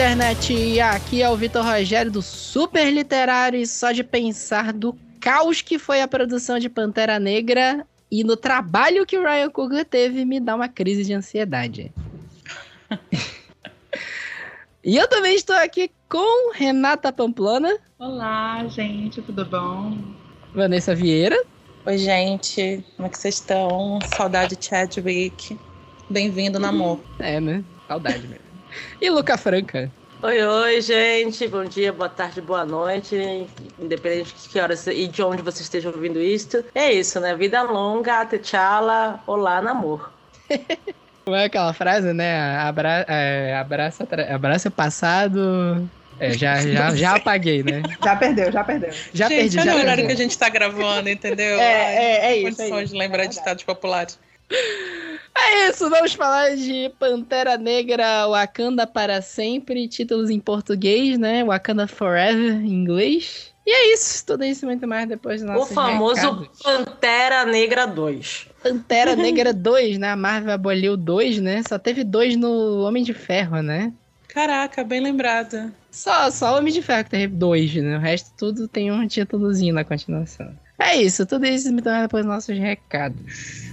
internet! Aqui é o Vitor Rogério do Super Literário e só de pensar do caos que foi a produção de Pantera Negra e no trabalho que o Ryan Coogler teve me dá uma crise de ansiedade. e eu também estou aqui com Renata Pamplona. Olá, gente, tudo bom? Vanessa Vieira. Oi, gente, como é que vocês estão? Saudade Chadwick. Bem-vindo no amor. É, né? Saudade mesmo. E Luca Franca. Oi, oi, gente. Bom dia, boa tarde, boa noite. Independente de que horas e de onde você esteja ouvindo isto. É isso, né? Vida longa, tchala, olá, namor. Como é aquela frase, né? Abra, é, abraça, abraça o passado. É, já, já, já apaguei, né? Já perdeu, já perdeu. Já gente, perdi, já olha o perdi. horário que a gente tá gravando, entendeu? É, é, é isso. Condições é isso. de lembrar É de ditados populares. É isso, vamos falar de Pantera Negra Wakanda para sempre, títulos em português, né? Wakanda Forever em inglês. E é isso, tudo isso e muito mais depois do O nosso famoso Pantera Negra 2. Pantera Negra 2, né? A Marvel aboliu dois, né? Só teve dois no Homem de Ferro, né? Caraca, bem lembrada. Só, só o Homem de Ferro que teve dois, né? O resto tudo tem um títulozinho na continuação. É isso, tudo isso e muito mais depois dos nossos recados.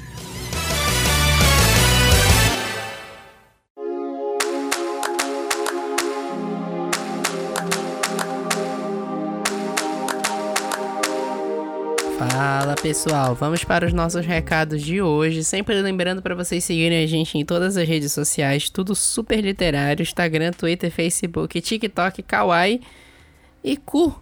Fala pessoal, vamos para os nossos recados de hoje. Sempre lembrando para vocês seguirem a gente em todas as redes sociais, tudo super literário: Instagram, Twitter, Facebook, TikTok, Kawaii e Cu.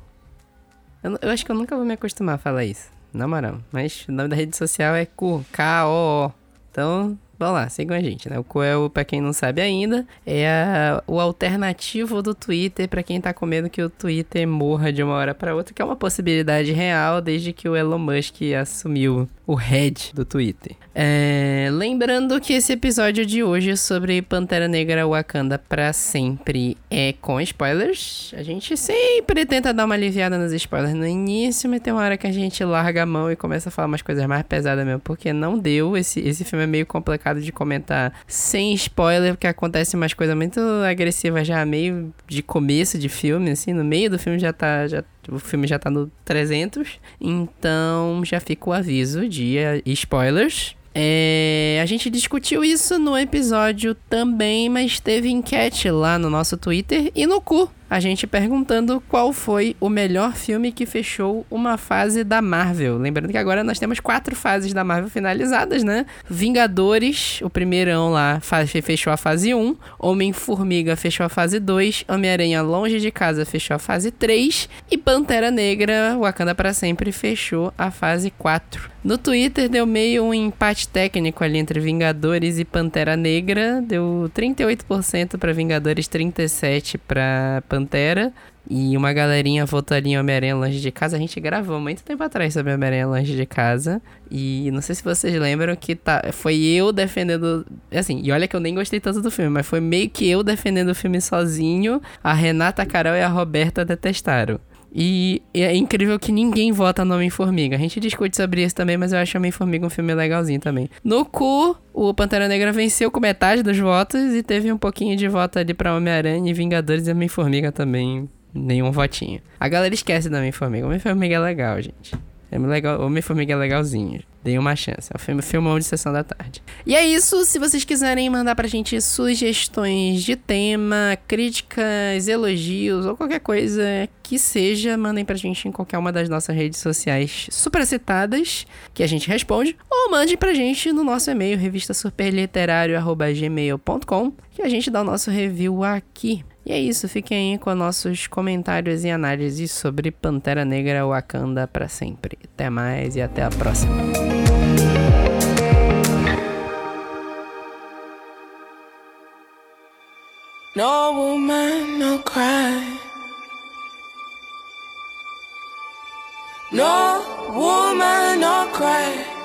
Eu, eu acho que eu nunca vou me acostumar a falar isso, na moral. Mas o nome da rede social é Cu, K-O-O. Então, vamos lá, sigam a gente, né? O o, pra quem não sabe ainda, é a- o alternativo do Twitter pra quem tá com medo que o Twitter morra de uma hora pra outra, que é uma possibilidade real desde que o Elon Musk assumiu o head do Twitter. É, lembrando que esse episódio de hoje sobre Pantera Negra Wakanda pra sempre é com spoilers. A gente sempre tenta dar uma aliviada nos spoilers no início, mas tem uma hora que a gente larga a mão e começa a falar umas coisas mais pesadas mesmo, porque não deu. Esse, esse filme é meio complicado de comentar sem spoiler, porque acontece umas coisas muito agressivas já meio de começo de filme, assim, no meio do filme já tá. Já, o filme já tá no 300, então já fica o aviso de eh, spoilers. É, a gente discutiu isso no episódio também, mas teve enquete lá no nosso Twitter e no cu. A gente perguntando qual foi o melhor filme que fechou uma fase da Marvel. Lembrando que agora nós temos quatro fases da Marvel finalizadas, né? Vingadores, o primeirão lá, fechou a fase 1. Homem-Formiga fechou a fase 2. Homem-Aranha Longe de Casa fechou a fase 3. E Pantera Negra, Wakanda para Sempre, fechou a fase 4. No Twitter deu meio um empate técnico ali entre Vingadores e Pantera Negra. Deu 38% para Vingadores, 37% para Pantera. E uma galerinha ali em Homem-Aranha Longe de Casa. A gente gravou muito tempo atrás sobre Homem-Aranha Longe de Casa. E não sei se vocês lembram que tá, foi eu defendendo. Assim, e olha que eu nem gostei tanto do filme, mas foi meio que eu defendendo o filme sozinho. A Renata, a Carol e a Roberta detestaram. E é incrível que ninguém vota no Homem-Formiga. A gente discute sobre isso também, mas eu acho Homem-Formiga um filme legalzinho também. No cu, o Pantera Negra venceu com metade dos votos e teve um pouquinho de voto ali pra Homem-Aranha e Vingadores e Homem-Formiga também. Nenhum votinho. A galera esquece do Homem-Formiga. Homem-Formiga é legal, gente. É legal, Homem-Formiga é legalzinho. Dei uma chance. É um filmão de sessão da tarde. E é isso. Se vocês quiserem mandar pra gente sugestões de tema, críticas, elogios ou qualquer coisa que seja, mandem pra gente em qualquer uma das nossas redes sociais supercitadas, que a gente responde, ou mande pra gente no nosso e-mail, revistasuperliterário.gmail.com, que a gente dá o nosso review aqui. E é isso, fiquem aí com nossos comentários e análises sobre Pantera Negra Wakanda pra sempre. Até mais e até a próxima. No woman, no cry. No woman, no cry.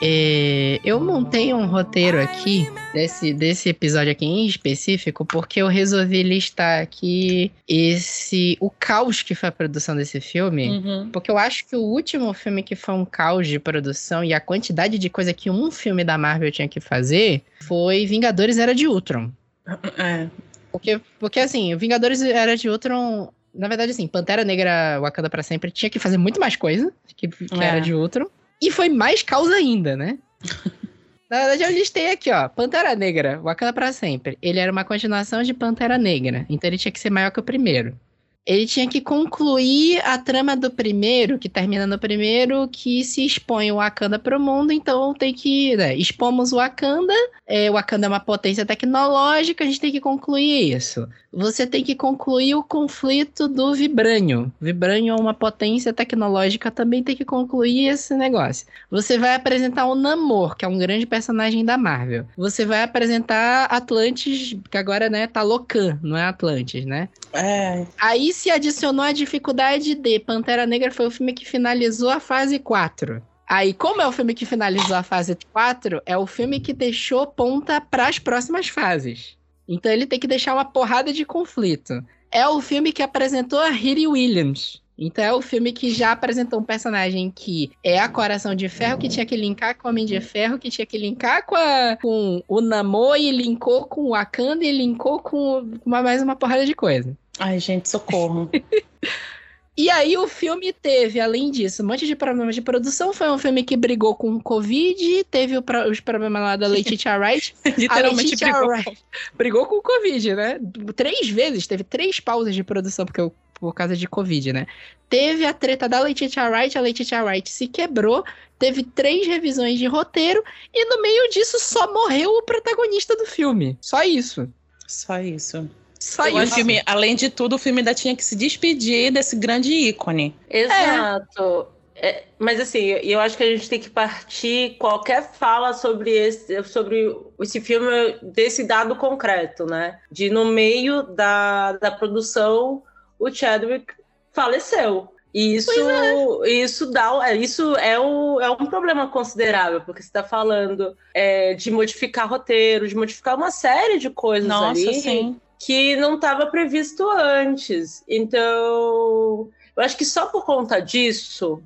É, eu montei um roteiro aqui desse, desse episódio aqui em específico porque eu resolvi listar aqui esse o caos que foi a produção desse filme. Uhum. Porque eu acho que o último filme que foi um caos de produção e a quantidade de coisa que um filme da Marvel tinha que fazer foi Vingadores Era de Ultron. É, Porque, porque assim, Vingadores Era de Ultron. Na verdade, assim, Pantera Negra Wakanda pra sempre tinha que fazer muito mais coisa que, que É. Era de Ultron. E foi mais causa ainda, né? Na verdade, eu listei aqui, ó. Pantera Negra, Wakanda pra sempre. Ele era uma continuação de Pantera Negra. Então ele tinha que ser maior que o primeiro. Ele tinha que concluir a trama do primeiro, que termina no primeiro, que se expõe o Wakanda pro mundo. Então tem que. Né, expomos o Wakanda. É, o Wakanda é uma potência tecnológica, a gente tem que concluir isso. Você tem que concluir o conflito do Vibranium. Vibranium é uma potência tecnológica, também tem que concluir esse negócio. Você vai apresentar o Namor, que é um grande personagem da Marvel. Você vai apresentar Atlantis, que agora, né, tá Locan, não é Atlantis, né? É, Aí se adicionou a dificuldade de Pantera Negra foi o filme que finalizou a fase 4. Aí, como é o filme que finalizou a fase 4, é o filme que deixou ponta para as próximas fases. Então ele tem que deixar uma porrada de conflito. É o filme que apresentou a Riri Williams. Então é o filme que já apresentou um personagem que é a Coração de Ferro, que tinha que linkar com o Homem de Ferro, que tinha que linkar com, a- com o Namor, e linkou com o Wakanda, e linkou com uma, mais uma porrada de coisa. Ai, gente, socorro. E aí o filme teve, além disso, um monte de problemas de produção. Foi um filme que brigou com o Covid, teve o pro- os problemas lá da Letitia Wright. Literalmente Letitia brigou. Wright brigou com o Covid, né? Três vezes, teve três pausas de produção porque eu- por causa de Covid, né? Teve a treta da Letitia Wright, a Letitia Wright se quebrou, teve três revisões de roteiro e no meio disso só morreu o protagonista do filme. Só isso. Só isso. Só O filme, além de tudo, o filme ainda tinha que se despedir desse grande ícone. Exato. É, mas assim, eu acho que a gente tem que partir qualquer fala sobre esse, sobre esse filme desse dado concreto, né? De no meio da, da produção o Chadwick faleceu. E isso, isso dá, é, isso é, o, é um problema considerável, porque você está falando é, de modificar roteiro, de modificar uma série de coisas Nossa, ali sim. Que não estava previsto antes. Então, eu acho que só por conta disso,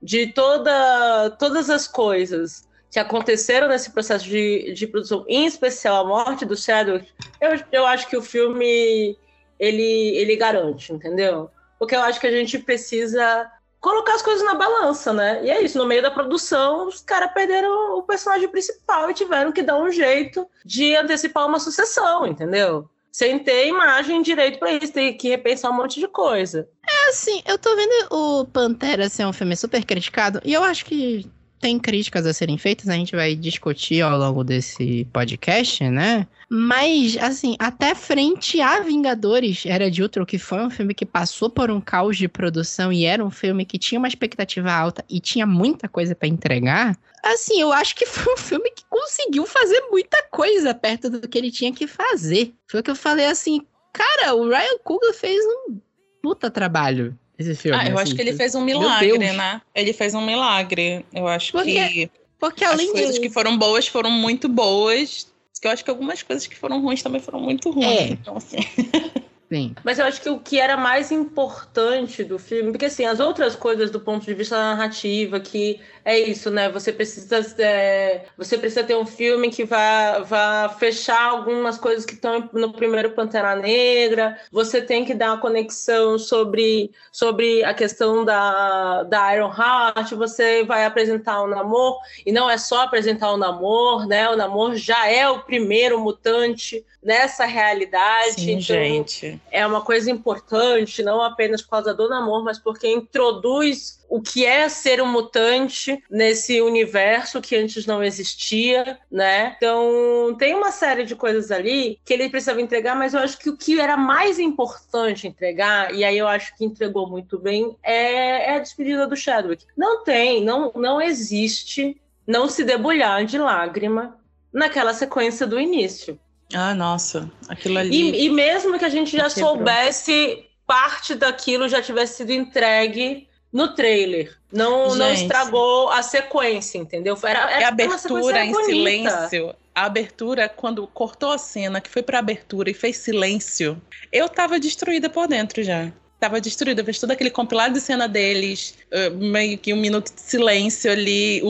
de toda, todas as coisas que aconteceram nesse processo de, de produção, em especial a morte do Chadwick, eu, eu acho que o filme ele, ele garante, entendeu? Porque eu acho que a gente precisa colocar as coisas na balança, né? E é isso, no meio da produção, os caras perderam o personagem principal e tiveram que dar um jeito de antecipar uma sucessão, entendeu? Sem ter imagem direito para isso, tem que repensar um monte de coisa. Assim, eu tô vendo o Pantera ser um filme super criticado, e eu acho que tem críticas a serem feitas, a gente vai discutir ao longo desse podcast, né? Mas, assim, até frente a Vingadores Era de Ultron, que foi um filme que passou por um caos de produção e era um filme que tinha uma expectativa alta e tinha muita coisa pra entregar, assim, eu acho que foi um filme que conseguiu fazer muita coisa perto do que ele tinha que fazer. Foi o que eu falei assim, cara, o Ryan Coogler fez um puta trabalho esse filme. Ah, eu acho assim, que ele fez um milagre, né? Ele fez um milagre. Eu acho Porque que Porque as além coisas de... que foram boas foram muito boas. Que eu acho que algumas coisas que foram ruins também foram muito ruins. É. Então, assim. Sim. Mas eu acho que o que era mais importante do filme, porque assim, as outras coisas do ponto de vista da narrativa, que é isso, né? Você precisa, é, você precisa ter um filme que vá, vá fechar algumas coisas que estão no primeiro Pantera Negra. Você tem que dar uma conexão sobre, sobre a questão da, da Iron Heart. Você vai apresentar o Namor, e não é só apresentar o Namor, né? O Namor já é o primeiro mutante nessa realidade. Sim, então, gente. é uma coisa importante, não apenas por causa do namoro, mas porque introduz o que é ser um mutante nesse universo que antes não existia, né? Então, tem uma série de coisas ali que ele precisava entregar, mas eu acho que o que era mais importante entregar, e aí eu acho que entregou muito bem, é, é a despedida do Chadwick. Não tem, não, não existe não se debulhar de lágrima naquela sequência do início. Ah, nossa. Aquilo ali. E, e mesmo que a gente já soubesse parte daquilo já tivesse sido entregue no trailer. Não, não estragou a sequência, entendeu? Era, E era a abertura em bonita. silêncio. A abertura, quando cortou a cena, que foi pra abertura e fez silêncio, eu tava destruída por dentro já. Tava destruída, fez todo aquele compilado de cena deles, eh, meio que um minuto de silêncio ali,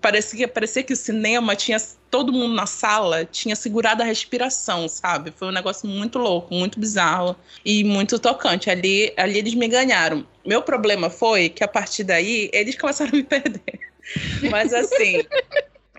parecia, parecia que o cinema tinha. Todo mundo na sala tinha segurado a respiração, sabe? Foi um negócio muito louco, muito bizarro e muito tocante. Ali, ali eles me ganharam. Meu problema foi que a partir daí eles começaram a me perder. Mas assim,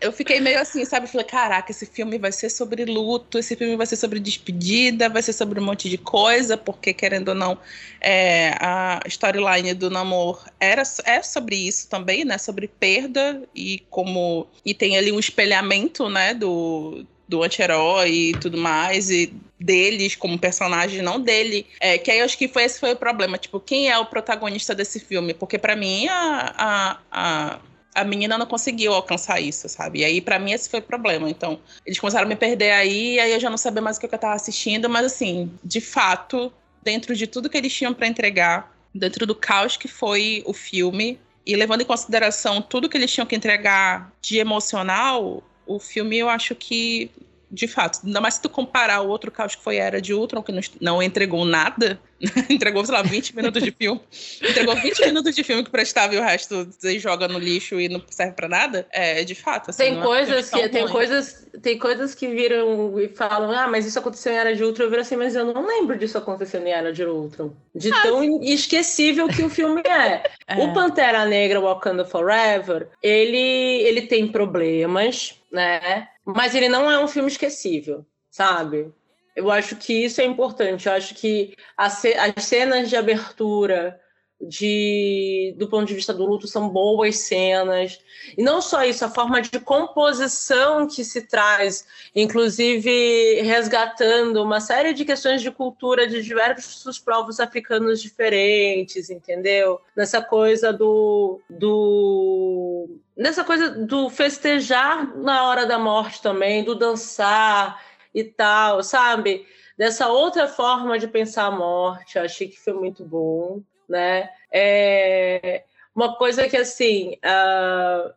eu fiquei meio assim, sabe? Falei, caraca, esse filme vai ser sobre luto, esse filme vai ser sobre despedida, vai ser sobre um monte de coisa, porque querendo ou não, é, a storyline do Namor era, é sobre isso também, né? Sobre perda e como. E tem ali um espelhamento, né? Do, do anti-herói e tudo mais, e deles como personagem, não dele. É, que aí eu acho que foi, esse foi o problema. Tipo, quem é o protagonista desse filme? Porque para mim a, a, a a menina não conseguiu alcançar isso, sabe? E aí, para mim, esse foi o problema. Então, eles começaram a me perder aí, aí eu já não sabia mais o que eu tava assistindo, mas assim, de fato, dentro de tudo que eles tinham para entregar, dentro do caos que foi o filme, e levando em consideração tudo que eles tinham que entregar de emocional, o filme eu acho que de fato, ainda mais se tu comparar o outro caos que foi a Era de Ultron, que não entregou nada, entregou, sei lá, 20 minutos de filme, entregou 20 minutos de filme que prestava e o resto você joga no lixo e não serve pra nada, é, de fato. Assim, tem, coisas que, tem, coisas, tem coisas que viram e falam, ah, mas isso aconteceu em Era de Ultron, eu viro assim, mas eu não lembro disso acontecendo em Era de Ultron. De ah, tão sim. esquecível que o filme é. é. O Pantera Negra Wakanda Forever, ele, ele tem problemas, né? Mas ele não é um filme esquecível, sabe? Eu acho que isso é importante. Eu acho que as cenas de abertura de, do ponto de vista do luto são boas cenas. E não só isso, a forma de composição que se traz, inclusive resgatando uma série de questões de cultura de diversos povos africanos diferentes, entendeu? Nessa coisa do, do nessa coisa do festejar na hora da morte também, do dançar e tal, sabe? Dessa outra forma de pensar a morte, achei que foi muito bom, né? É uma coisa que, assim, uh,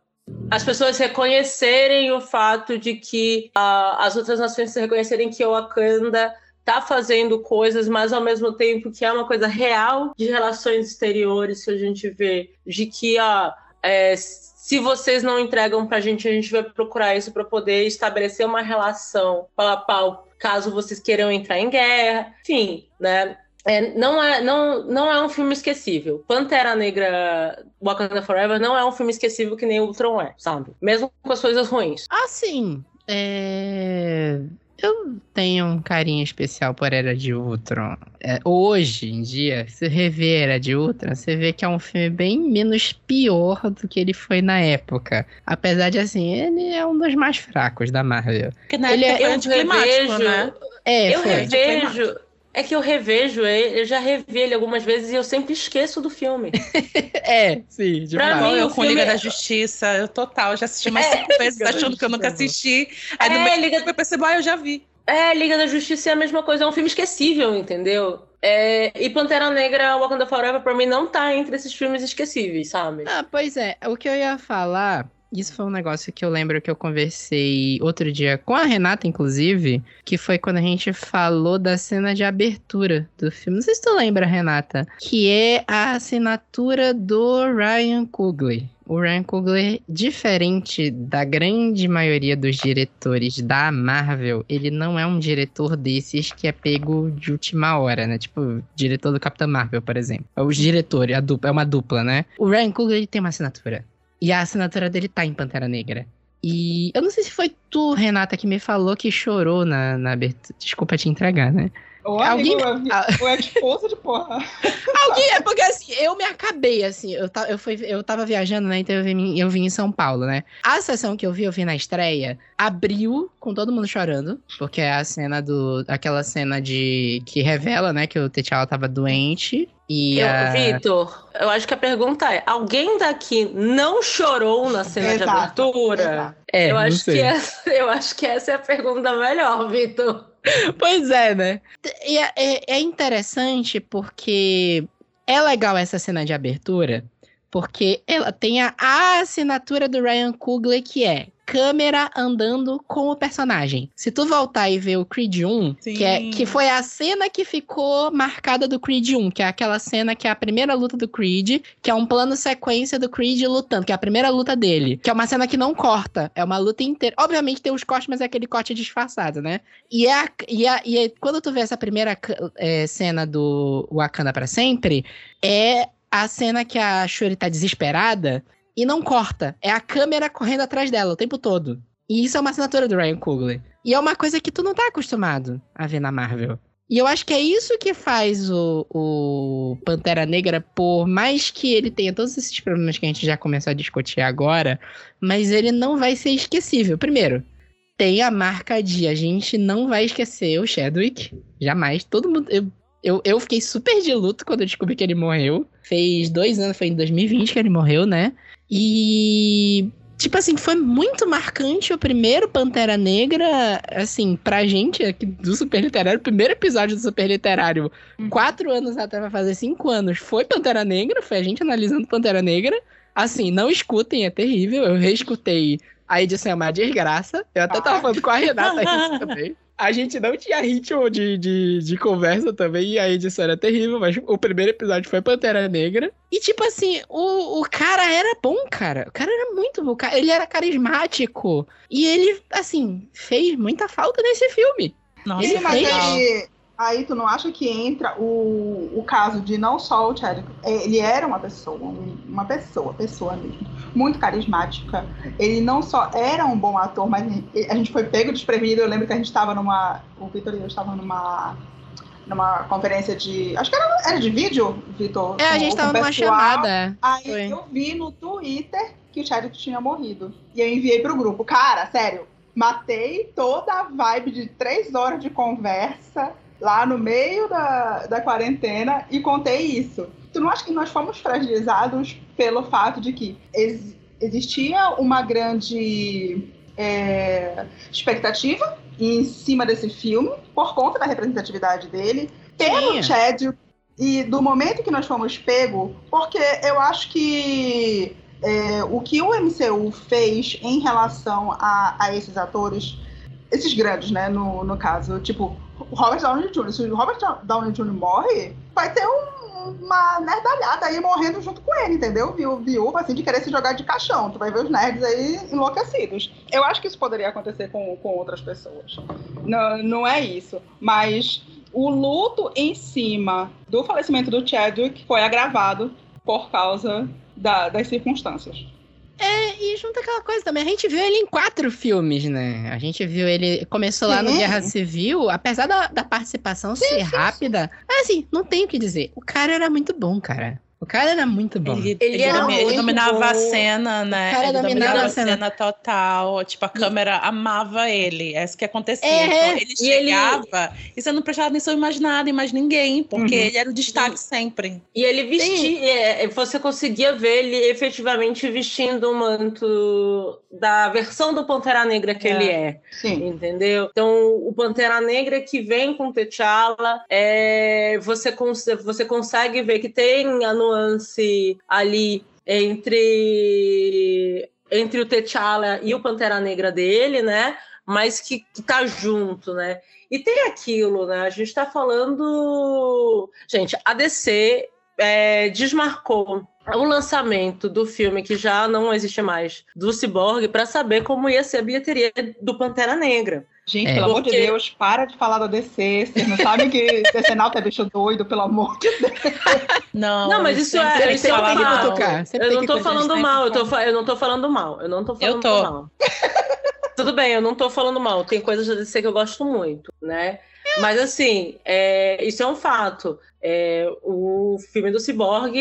as pessoas reconhecerem o fato de que uh, as outras nações reconhecerem que o Wakanda está fazendo coisas, mas ao mesmo tempo que é uma coisa real de relações exteriores que a gente vê, de que uh, é, se vocês não entregam para a gente, a gente vai procurar isso para poder estabelecer uma relação pau pau, caso vocês queiram entrar em guerra. Enfim, né? É, não, é, não, não é um filme esquecível. Pantera Negra Wakanda Forever não é um filme esquecível que nem Ultron é, sabe? Mesmo com as coisas ruins. Ah, sim. É eu tenho um carinho especial por Era de Ultron. É, hoje em dia, se rever Era de Ultron, você vê que é um filme bem menos pior do que ele foi na época. Apesar de, assim, ele é um dos mais fracos da Marvel. Porque na ele época é, eu revejo, né? É, eu foi. revejo é que eu revejo ele, eu já revi ele algumas vezes e eu sempre esqueço do filme. é, sim, de pra mim, eu com Liga é... da Justiça, eu total, já assisti mais é, cinco vezes achando que eu nunca assisti. Aí é, no meio Liga... eu percebo, ah, eu já vi. É, Liga da Justiça é a mesma coisa, é um filme esquecível, entendeu? É, e Pantera Negra, Wakanda Forever, pra mim, não tá entre esses filmes esquecíveis, sabe? Ah, pois é. O que eu ia falar isso foi um negócio que eu lembro que eu conversei outro dia com a Renata, inclusive, que foi quando a gente falou da cena de abertura do filme. Não sei se tu lembra, Renata, que é a assinatura do Ryan Coogler. O Ryan Coogler, diferente da grande maioria dos diretores da Marvel, ele não é um diretor desses que é pego de última hora, né? Tipo, diretor do Capitão Marvel, por exemplo. É os diretores, a dupla, é uma dupla, né? O Ryan Coogler tem uma assinatura. E a assinatura dele tá em Pantera Negra. E eu não sei se foi tu, Renata, que me falou que chorou na, na abertura. Desculpa te entregar, né? Ô, Alguém... amigo, é esposa de porra. Alguém, é porque assim, eu me acabei, assim, eu, eu, fui, eu tava viajando, né, então eu vim, eu vim em São Paulo, né. A sessão que eu vi, eu vi na estreia, abriu com todo mundo chorando, porque é a cena do, aquela cena de, que revela, né, que o T'Challa tava doente, e eu, a... Vitor, eu acho que a pergunta é: alguém daqui não chorou na cena exato, de abertura? Exato. É, eu, acho que essa, eu acho que essa é a pergunta melhor, Vitor. Pois é, né? E é, é interessante porque é legal essa cena de abertura, Porque ela tem a, assinatura do Ryan Coogler, que é câmera andando com o personagem. Se tu voltar e ver o Creed 1, que, é, que foi a cena que ficou marcada do Creed 1, que é aquela cena que é a primeira luta do Creed, que é um plano sequência do Creed lutando, que é a primeira luta dele. Que é uma cena que não corta, é uma luta inteira. Obviamente tem os cortes, mas é aquele corte disfarçado, né? E, é, a, e, a, e é, quando tu vê essa primeira é, cena do Wakanda para sempre, é a cena que a Shuri tá desesperada e não corta. É a câmera correndo atrás dela o tempo todo. E isso é uma assinatura do Ryan Coogler. E é uma coisa que tu não tá acostumado a ver na Marvel. E eu acho que é isso que faz o, o Pantera Negra, por mais que ele tenha todos esses problemas que a gente já começou a discutir agora, mas ele não vai ser esquecível. Primeiro, tem a marca de a gente não vai esquecer o Chadwick. Jamais. Todo mundo. Eu, eu, eu fiquei super de luto quando eu descobri que ele morreu. Fez dois anos, foi em 2020 que ele morreu, né? E tipo assim, foi muito marcante o primeiro Pantera Negra, assim, pra gente aqui do Super Literário, o primeiro episódio do Super Literário, uhum. quatro anos atrás, vai fazer cinco anos, foi Pantera Negra, foi a gente analisando Pantera Negra. Assim, não escutem, é terrível, eu reescutei a edição é uma desgraça. Eu até tava falando com a Renata isso também a gente não tinha ritmo de, de, de, conversa também, e a edição era terrível, mas o primeiro episódio foi Pantera Negra. E, tipo assim, o, o cara era bom, cara. O cara era muito bom. Ele era carismático. E ele, assim, fez muita falta nesse filme. Nossa, ele fez... aí tu não acha que entra o, o caso de não só o Chadwick, ele era uma pessoa, uma pessoa, pessoa mesmo, muito carismática. Ele não só era um bom ator, mas a gente foi pego desprevenido. Eu lembro que a gente estava numa, o Vitor e eu estava numa numa conferência de. Acho que era, era de vídeo, Vitor. É, a gente estava numa chamada. Aí foi. eu vi no Twitter que o Chadwick tinha morrido. E eu enviei pro grupo. Cara, sério, matei toda a vibe de três horas de conversa lá no meio da, da quarentena e contei isso. Tu não acha que nós fomos fragilizados pelo fato de que ex existia uma grande é, expectativa em cima desse filme, por conta da representatividade dele, pelo Chad e do momento que nós fomos pego, porque eu acho que é, o que o MCU fez em relação a, a esses atores, esses grandes, né, no, no caso, tipo, Robert Downey Jr., se o Robert Downey Jr. morre, vai ter um, uma nerdalhada aí morrendo junto com ele, entendeu? Viu, viúva, assim, de querer se jogar de caixão. Tu vai ver os nerds aí enlouquecidos. Eu acho que isso poderia acontecer com, com outras pessoas. Não, não é isso. Mas o luto em cima do falecimento do Chadwick foi agravado por causa da, das circunstâncias. É, e junto aquela coisa também, a gente viu ele em quatro filmes, né? A gente viu ele, começou lá no Guerra Civil, apesar da, da participação sim, ser sim, rápida, sim. mas assim, não tenho o que dizer. O cara era muito bom, cara. O cara era muito bom. Ele, ele, ele, era ele dominava bom. a cena, né? O cara ele dominava, a cena. cena. total. Tipo, a câmera amava ele. É isso que acontecia. É, então, ele chegava e, e, você não prestava atenção em mais nada, em mais ninguém, porque uhum. ele era o destaque sempre. E ele vestia, é, você conseguia ver ele efetivamente vestindo o manto da versão do Pantera Negra que é. ele é. Sim. Entendeu? Então, o Pantera Negra que vem com T'Challa, é, você, cons você consegue ver que tem a nuance ali entre entre o T'Challa e o Pantera Negra dele, né? Mas que, que tá junto, né? E tem aquilo, né? A gente tá falando. Gente, a DC é, desmarcou o lançamento do filme que já não existe mais do Cyborg para saber como ia ser a bilheteria do Pantera Negra. Gente, é. pelo Porque... amor de Deus, para de falar da DC. Vocês não sabem que DC Nauta é bicho doido, pelo amor de Deus. Não, não mas isso é. Isso é mal. Eu não tô falando mal, eu, tô, eu não tô falando mal. Eu não tô falando eu tô. mal. Tudo bem, eu não tô falando mal. Tem coisas da DC que eu gosto muito, né? Mas assim, é, isso é um fato. É, o filme do Cyborg,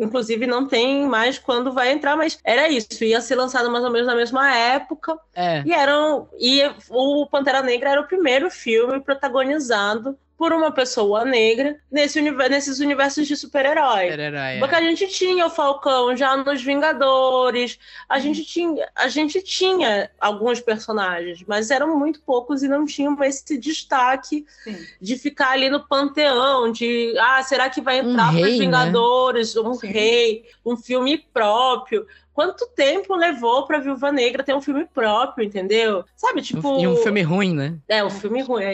inclusive, não tem mais quando vai entrar, mas era isso. Ia ser lançado mais ou menos na mesma época. É. E, eram, e o Pantera Negra era o primeiro filme protagonizado por uma pessoa negra nesse universo, nesses universos de super-herói. É. Porque a gente tinha o Falcão já nos Vingadores, a gente tinha, a gente tinha alguns personagens, mas eram muito poucos e não tinham esse destaque Sim. de ficar ali no panteão, de ah, será que vai Um entrar para rei, os né? Vingadores, um Sim. rei, um filme próprio. Quanto tempo levou para Viúva Negra ter um filme próprio, entendeu? Sabe, tipo, E um filme ruim, né? é, um filme ruim.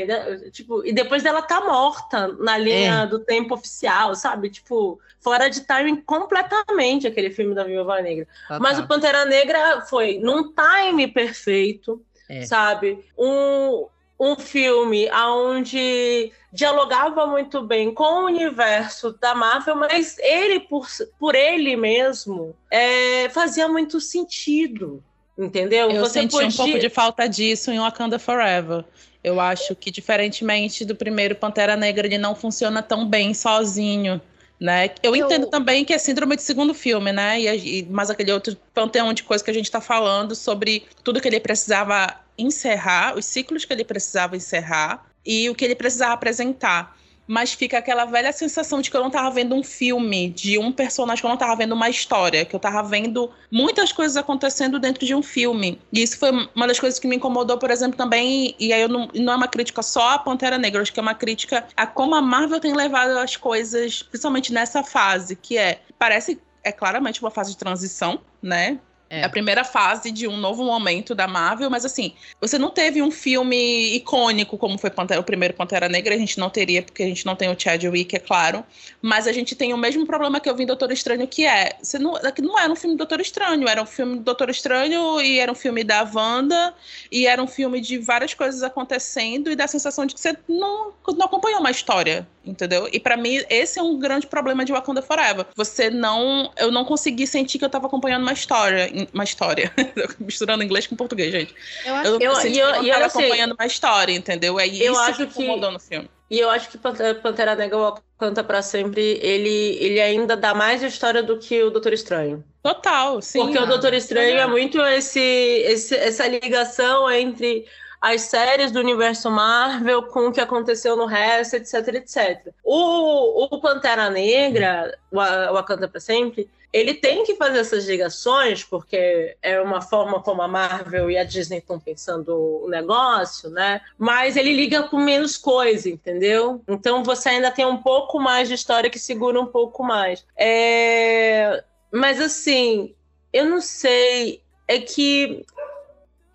Tipo, e depois dela tá morta na linha É. do tempo oficial, sabe? Tipo, fora de timing completamente aquele filme da Viúva Negra. Mas o Total. Pantera Negra foi num time perfeito, É. sabe? Um, um filme onde dialogava muito bem com o universo da Marvel, mas ele, por, por ele mesmo, é, fazia muito sentido. Entendeu? Eu Você senti um podia- pouco de falta disso em Wakanda Forever. Eu acho que, diferentemente do primeiro Pantera Negra, ele não funciona tão bem sozinho. Né? Eu, Eu- entendo também que é síndrome de segundo filme, né? E, e mais aquele outro panteão de coisa que a gente tá falando sobre tudo que ele precisava encerrar, os ciclos que ele precisava encerrar e o que ele precisava apresentar. Mas fica aquela velha sensação de que eu não tava vendo um filme de um personagem, que eu não tava vendo uma história, que eu tava vendo muitas coisas acontecendo dentro de um filme. E isso foi uma das coisas que me incomodou, por exemplo, também, e aí eu não, não é uma crítica só à Pantera Negra, acho que é uma crítica a como a Marvel tem levado as coisas, principalmente nessa fase, que é, parece, é claramente uma fase de transição, né? É. É a primeira fase de um novo momento da Marvel, mas assim, você não teve um filme icônico como foi Pantera- o primeiro Pantera Negra, a gente não teria, porque a gente não tem o Chadwick, é claro. Mas a gente tem o mesmo problema que eu vi em Doutor Estranho, que é, você não, que não era um filme do Doutor Estranho, era um filme do Doutor Estranho e era um filme da Wanda, e era um filme de várias coisas acontecendo, e dá a sensação de que você não, não acompanhou uma história, entendeu? E pra mim, esse é um grande problema de Wakanda Forever. Você não. Eu não consegui sentir que eu tava acompanhando uma história. Uma história. Misturando inglês com português, gente. Eu acho Eu, Eu- senti eu- que eu não tava eu sei- acompanhando uma história, entendeu? É Eu isso acho que incomodou no filme. E eu acho que Pantera Negra Wakanda pra sempre, ele, ele ainda dá mais história do que o Doutor Estranho. Total, sim. Porque o Doutor Estranho é muito esse, esse- essa ligação entre as séries do universo Marvel com o que aconteceu no resto, etc, etc. O, o Pantera Negra, o Wa- Wakanda pra sempre, ele tem que fazer essas ligações, porque é uma forma como a Marvel e a Disney estão pensando o negócio, né? Mas ele liga com menos coisa, entendeu? Então você ainda tem um pouco mais de história que segura um pouco mais. É... Mas assim, eu não sei. É que.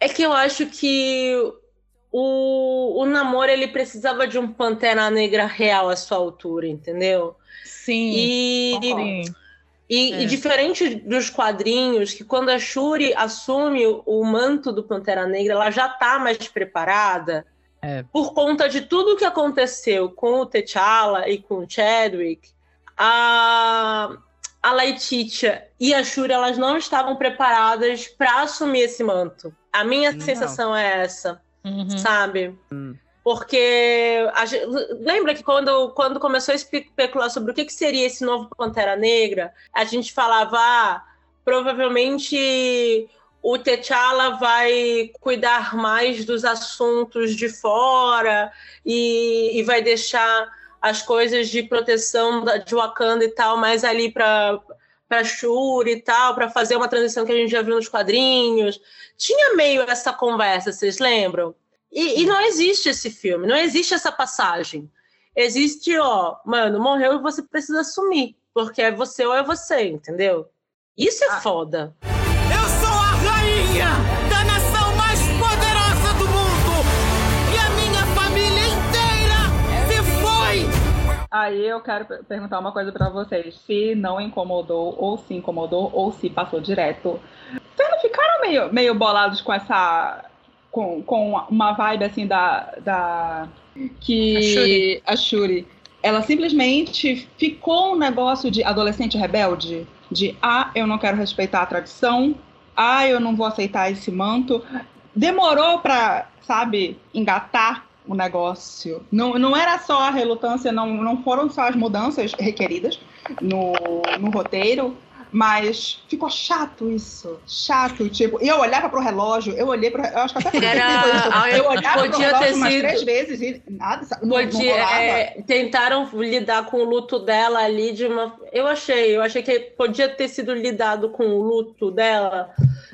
É que eu acho que o, o namoro ele precisava de um Pantera Negra real à sua altura, entendeu? Sim. E, sim. e, É. e diferente dos quadrinhos, que quando a Shuri assume o, o manto do Pantera Negra, ela já tá mais preparada. É. Por conta de tudo que aconteceu com o T'Challa e com o Chadwick, a, a Laetitia e a Shuri elas não estavam preparadas para assumir esse manto. A minha Não. sensação é essa Uhum. sabe? Hum. Porque a gente- lembra que quando, quando começou a espe- especular sobre o que, que seria esse novo Pantera Negra, a gente falava, ah, provavelmente o T'Challa vai cuidar mais dos assuntos de fora e, e vai deixar as coisas de proteção da- de Wakanda e tal mais ali para para Shuri e tal, para fazer uma transição que a gente já viu nos quadrinhos. Tinha meio essa conversa, vocês lembram? E, e não existe esse filme, não existe essa passagem. Existe, ó, mano, morreu e você precisa assumir, porque é você ou é você, entendeu? Isso é Ah. foda. Aí eu quero per- perguntar uma coisa pra vocês. Se não incomodou, ou se incomodou, ou se passou direto. Vocês não ficaram meio, meio bolados com essa. Com, com uma vibe assim da. da que A Shuri. a Shuri. Ela simplesmente ficou um negócio de adolescente rebelde. De ah, eu não quero respeitar a tradição. Ah, eu não vou aceitar esse manto. Demorou pra, sabe, engatar o negócio. Não, não era só a relutância, não, não foram só as mudanças requeridas no, no roteiro, Mas ficou chato isso. Chato, tipo. E eu olhava pro relógio, eu olhei pro. Eu acho que até Era- isso. Eu olhava pro podia relógio ter umas sido- três vezes e nada. Não, não Podia- rolava. é, tentaram lidar com o luto dela ali de uma. Eu achei, eu achei que podia ter sido lidado com o luto dela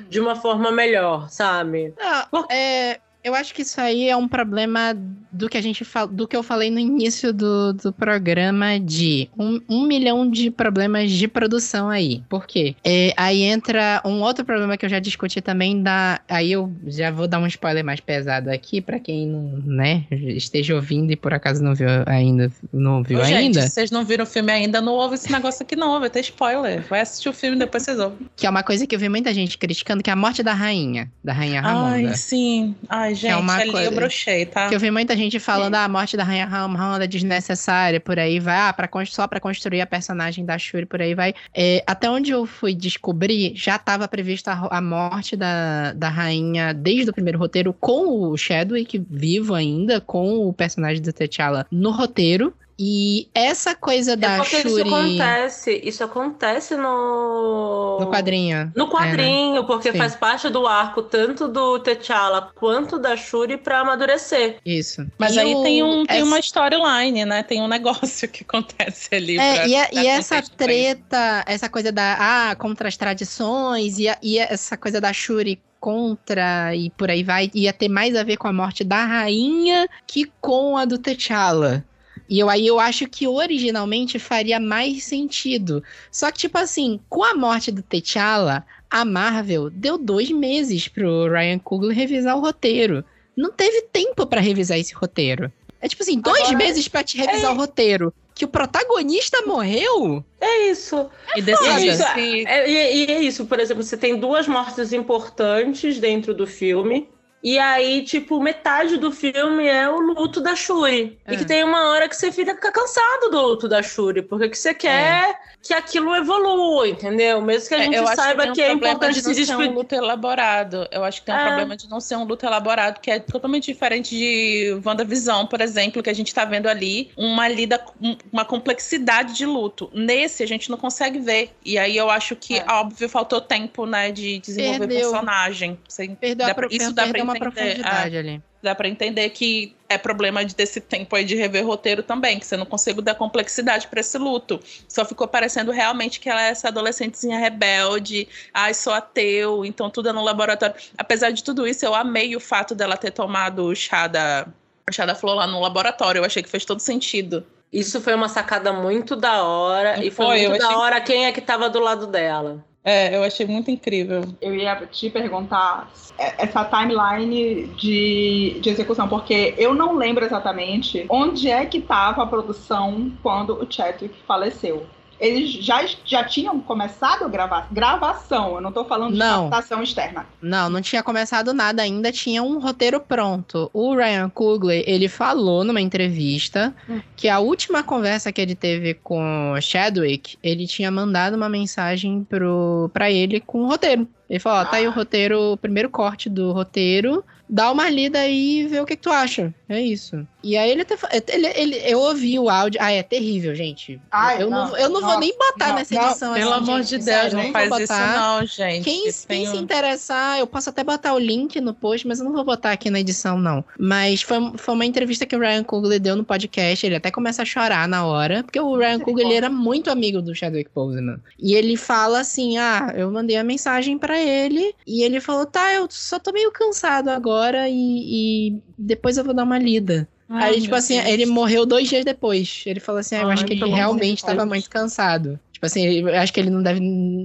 de uma forma melhor, sabe? Não, Por- é, eu acho que isso aí é um problema do que a gente do que eu falei no início do, do programa de um, um milhão de problemas de produção aí. Por quê? É, aí entra um outro problema que eu já discuti também da. Aí eu já vou dar um spoiler mais pesado aqui pra quem não, né, esteja ouvindo e por acaso não viu ainda, não viu Ô, gente, ainda, se vocês não viram o filme ainda, não ouve esse negócio aqui não, vai ter spoiler. Vai assistir o filme depois vocês ouvem. que é uma coisa que eu vi muita gente criticando, que é a morte da rainha, da rainha Ramonda. Ai, sim. Ai, gente, uma ali coisa- eu brochei, tá? Que eu vi muita gente falando, ah, a morte da Rainha Ramonda é desnecessária, por aí vai, ah, pra, só pra construir a personagem da Shuri, por aí vai. É, até onde eu fui descobrir, já estava prevista a, morte da, da rainha desde o primeiro roteiro, com o Chadwick vivo ainda, com o personagem do T'Challa no roteiro. E essa coisa da é porque Shuri isso acontece, isso acontece no. no quadrinho. No quadrinho, porque Sim. faz parte do arco tanto do T'Challa quanto da Shuri pra amadurecer. Isso. Mas E aí o- tem, um, tem essa- uma storyline, né? Tem um negócio que acontece ali. É, pra e, a- dar e essa contexto pra isso. treta, essa coisa da. Ah, contra as tradições, e, a- e essa coisa da Shuri contra e por aí vai, ia ter mais a ver com a morte da rainha que com a do T'Challa. E eu, aí eu acho que originalmente faria mais sentido. Só que, tipo assim, com a morte do T'Challa, a Marvel deu dois meses pro Ryan Coogler revisar o roteiro. Não teve tempo pra revisar esse roteiro. É tipo assim, dois Agora- meses pra te revisar o roteiro. Que o protagonista morreu? É isso. E decide Isso, se- É, e, e é isso, por exemplo, você tem duas mortes importantes dentro do filme. E aí, tipo, metade do filme é o luto da Shuri. É. E que tem uma hora que você fica cansado do luto da Shuri, porque que você quer que aquilo evolua, entendeu? Mesmo que a É, gente saiba tem um que, é importante de se não ser um despedir. luto elaborado. Eu acho que tem um É. problema de não ser um luto elaborado, que é totalmente diferente de WandaVision, por exemplo, que a gente tá vendo ali uma lida, um- uma complexidade de luto. Nesse, a gente não consegue ver. E aí eu acho que, É. óbvio, faltou tempo, né, de desenvolver Perdeu. personagem. Você- Perdeu, a pro- isso dá pra uma entender. profundidade ali. Dá pra entender que é problema de- desse tempo aí de rever roteiro também, que você não conseguiu dar complexidade pra esse luto. Só ficou parecendo realmente que ela é essa adolescentezinha rebelde, ai, sou ateu, então tudo é no laboratório. Apesar de tudo isso, eu amei o fato dela ter tomado o chá da, o chá da flor lá no laboratório. Eu achei que fez todo sentido. Isso foi uma sacada muito da hora. E foi, foi? Muito da hora quem é que tava do lado dela. É, eu achei muito incrível. Eu ia te perguntar é, essa timeline de, de execução, porque eu não lembro exatamente onde é que estava a produção quando o Chadwick faleceu. Eles já, já tinham começado a gravar gravação, eu não tô falando de Não. captação externa. Não, não tinha começado nada ainda, tinha um roteiro pronto. O Ryan Coogler, ele falou numa entrevista Hum. que a última conversa que ele teve com o Chadwick, ele tinha mandado uma mensagem pro, pra ele com o roteiro. Ele falou, ó, tá aí o Ah. roteiro, o primeiro corte do roteiro, dá uma lida aí e vê o que, que tu acha. É isso. E aí ele até ele, ele, eu ouvi o áudio. Ah, é terrível, gente. Ai, eu não, não, eu não vou nem botar não, nessa não, edição. Pelo assim, amor gente, de Deus, não vou faz isso botar. não, gente. Quem, quem Tem se interessar, eu posso até botar o link no post, mas eu não vou botar aqui na edição, não. Mas foi, foi uma entrevista que o Ryan Coogler deu no podcast, ele até começa a chorar na hora, porque o Ryan Coogler ele era muito amigo do Chadwick Boseman. E ele fala assim, ah, eu mandei a mensagem pra ele, e ele falou, tá, eu só tô meio cansado agora, e, e depois eu vou dar uma lida. Ai, Aí, tipo assim, Deus. ele morreu dois dias depois. Ele falou assim, ah, eu acho que ele realmente estava muito cansado. Tipo assim, ele- eu acho que ele não deve.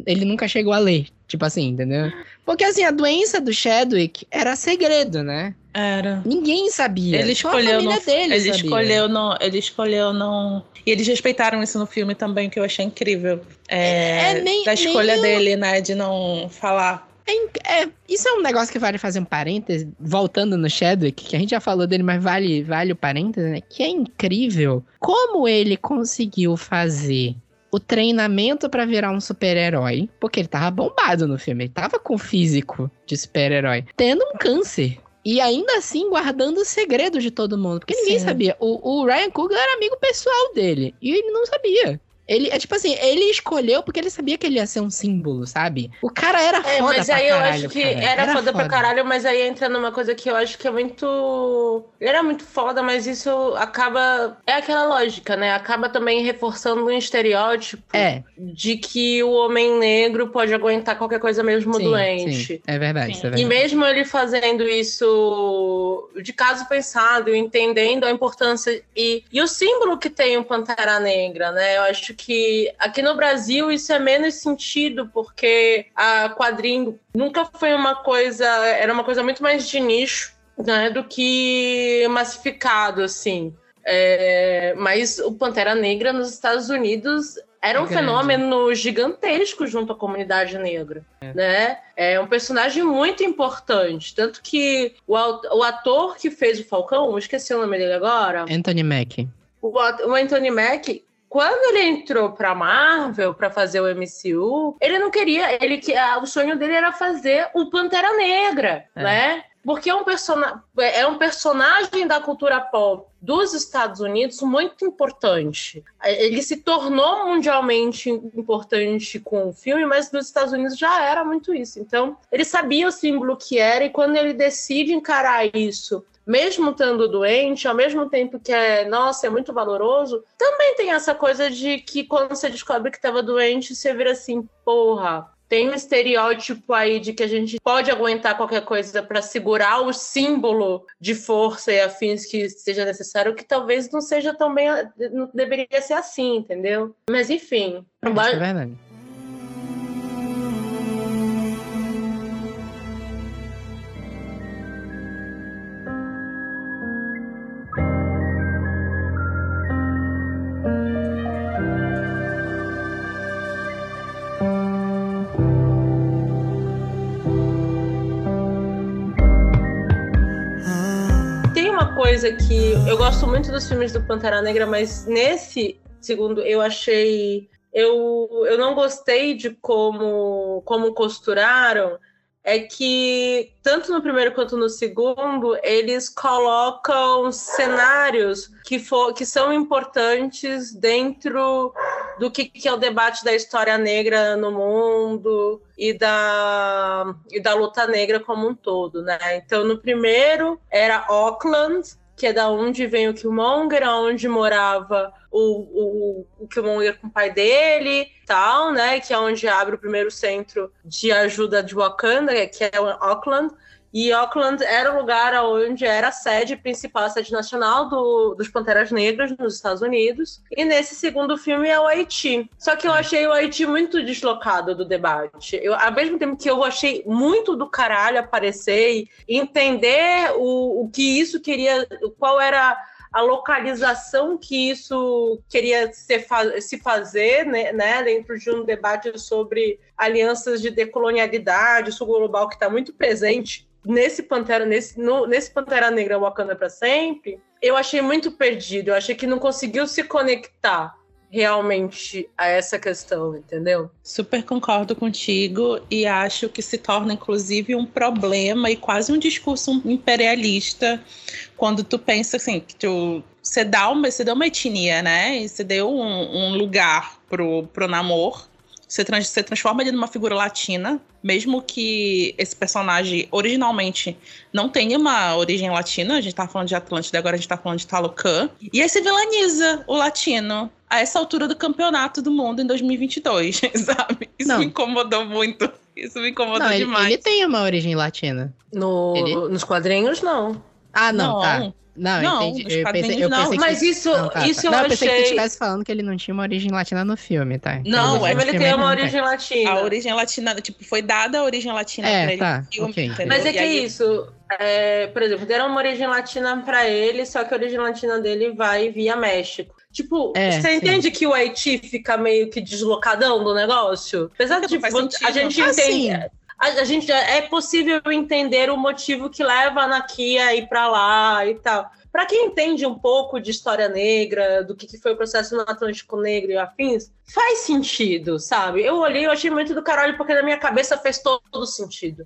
Ele nunca chegou a ler. Tipo assim, entendeu? Porque assim, a doença do Chadwick era segredo, né? Era. Ninguém sabia. Ele escolheu não, dele ele sabia. escolheu não, ele escolheu não. E eles respeitaram isso no filme também, que eu achei incrível. É, É, nem- da escolha nem dele, né, de não falar. É, isso é um negócio que vale fazer um parêntese, voltando no Chadwick, que a gente já falou dele, mas vale, vale o parêntese, né? Que é incrível como ele conseguiu fazer o treinamento pra virar um super-herói, porque ele tava bombado no filme, ele tava com físico de super-herói, tendo um câncer. E ainda assim, guardando o segredo de todo mundo. Porque ninguém Sim. sabia. O, o Ryan Coogler era amigo pessoal dele. E ele não sabia. Ele é tipo assim, ele escolheu porque ele sabia que ele ia ser um símbolo, sabe? O cara era É, foda mas pra aí caralho, eu acho que cara. era, foda, pra caralho, mas aí entra numa coisa que eu acho que é muito. Ele era muito foda, mas isso acaba. É aquela lógica, né? Acaba também reforçando um estereótipo É, de que o homem negro pode aguentar qualquer coisa mesmo sim, doente. sim, é verdade, Sim. isso é E verdade. mesmo ele fazendo isso de caso pensado, entendendo a importância e, e o símbolo que tem o Pantera Negra, né? Eu acho que aqui no Brasil isso é menos sentido, porque a quadrinho nunca foi uma coisa, era uma coisa muito mais de nicho, né? Do que massificado, assim. É, mas o Pantera Negra nos Estados Unidos era um É grande. fenômeno gigantesco junto à comunidade negra, né? É um personagem muito importante, tanto que o, o ator que fez o Falcão, esqueci o nome dele agora, Anthony Mack. o, o Anthony Mack, quando ele entrou pra Marvel pra fazer o MCU, ele não queria, ele que ah, o sonho dele era fazer o Pantera Negra, É. né? Porque é um, persona, é um personagem da cultura pop dos Estados Unidos muito importante. Ele se tornou mundialmente importante com o filme, mas nos Estados Unidos já era muito isso. Então, ele sabia o símbolo que era, e quando ele decide encarar isso mesmo estando doente, ao mesmo tempo que é, nossa, é muito valoroso, também tem essa coisa de que quando você descobre que estava doente, você vira assim, porra. Tem um estereótipo aí de que a gente pode aguentar qualquer coisa para segurar o símbolo de força e afins que seja necessário, que talvez não seja tão bem, não deveria ser assim, entendeu? Mas enfim, Isso é verdade. Coisa que eu gosto muito dos filmes do Pantera Negra, mas nesse segundo eu achei. Eu, eu não gostei de como, como costuraram. É que, tanto no primeiro quanto no segundo, eles colocam cenários que, for, que são importantes dentro do que, que é o debate da história negra no mundo e da, e da luta negra como um todo, né? Então, no primeiro era Auckland, que é da onde vem o Killmonger, onde morava o, o, o Killmonger com o pai dele, tal, né? Que é onde abre o primeiro centro de ajuda de Wakanda, que é o Auckland. E Auckland era o lugar onde era a sede principal, a sede nacional do, dos Panteras Negras nos Estados Unidos. E nesse segundo filme é o Haiti. Só que eu achei o Haiti muito deslocado do debate. Eu, ao mesmo tempo que eu achei muito do caralho aparecer e entender o, o que isso queria, qual era a localização que isso queria ser, se fazer né, né, dentro de um debate sobre alianças de decolonialidade, sul global, que está muito presente nesse Pantera, nesse, no, nesse Pantera Negra Wakanda para sempre, eu achei muito perdido. Eu achei que não conseguiu se conectar realmente a essa questão, entendeu? Super concordo contigo e acho que se torna inclusive um problema e quase um discurso imperialista quando tu pensa assim que tu você dá uma você deu uma etnia, né? E você deu um, um lugar pro pro namoro você, trans, você transforma ele numa figura latina, mesmo que esse personagem originalmente não tenha uma origem latina. A gente tá falando de Atlântida, agora a gente tá falando de Talocan. E aí você vilaniza o latino a essa altura do campeonato do mundo em 2022, sabe? Isso Não. me incomodou muito. Isso me incomodou Não, ele, demais. ele tem uma origem latina. No, Ele- Nos quadrinhos, não. Ah, não, Não. tá. Não, Não, entendi. Eu pensei, eu não. pensei que Mas isso, Não, tá, isso tá. eu Não, eu pensei que tu achei. estivesse falando que ele não tinha uma origem latina no filme, tá? Não, No é ele filme tem uma não origem latina. A origem latina, tipo, foi dada a origem latina É, pra ele tá, no filme? Mas é que aí- isso, é, por exemplo, deram uma origem latina pra ele, só que a origem latina dele vai via México. Tipo, É, você sim. entende que o Haiti fica meio que deslocadão do negócio? Apesar de Não faz tipo, a gente Ah, entende. sim. A, a gente é possível entender o motivo que leva a Nakia a ir pra lá e tal. Pra quem entende um pouco de história negra, do que, que foi o processo no Atlântico Negro e afins, faz sentido, sabe? Eu olhei, eu achei muito do caralho, porque na minha cabeça fez todo sentido.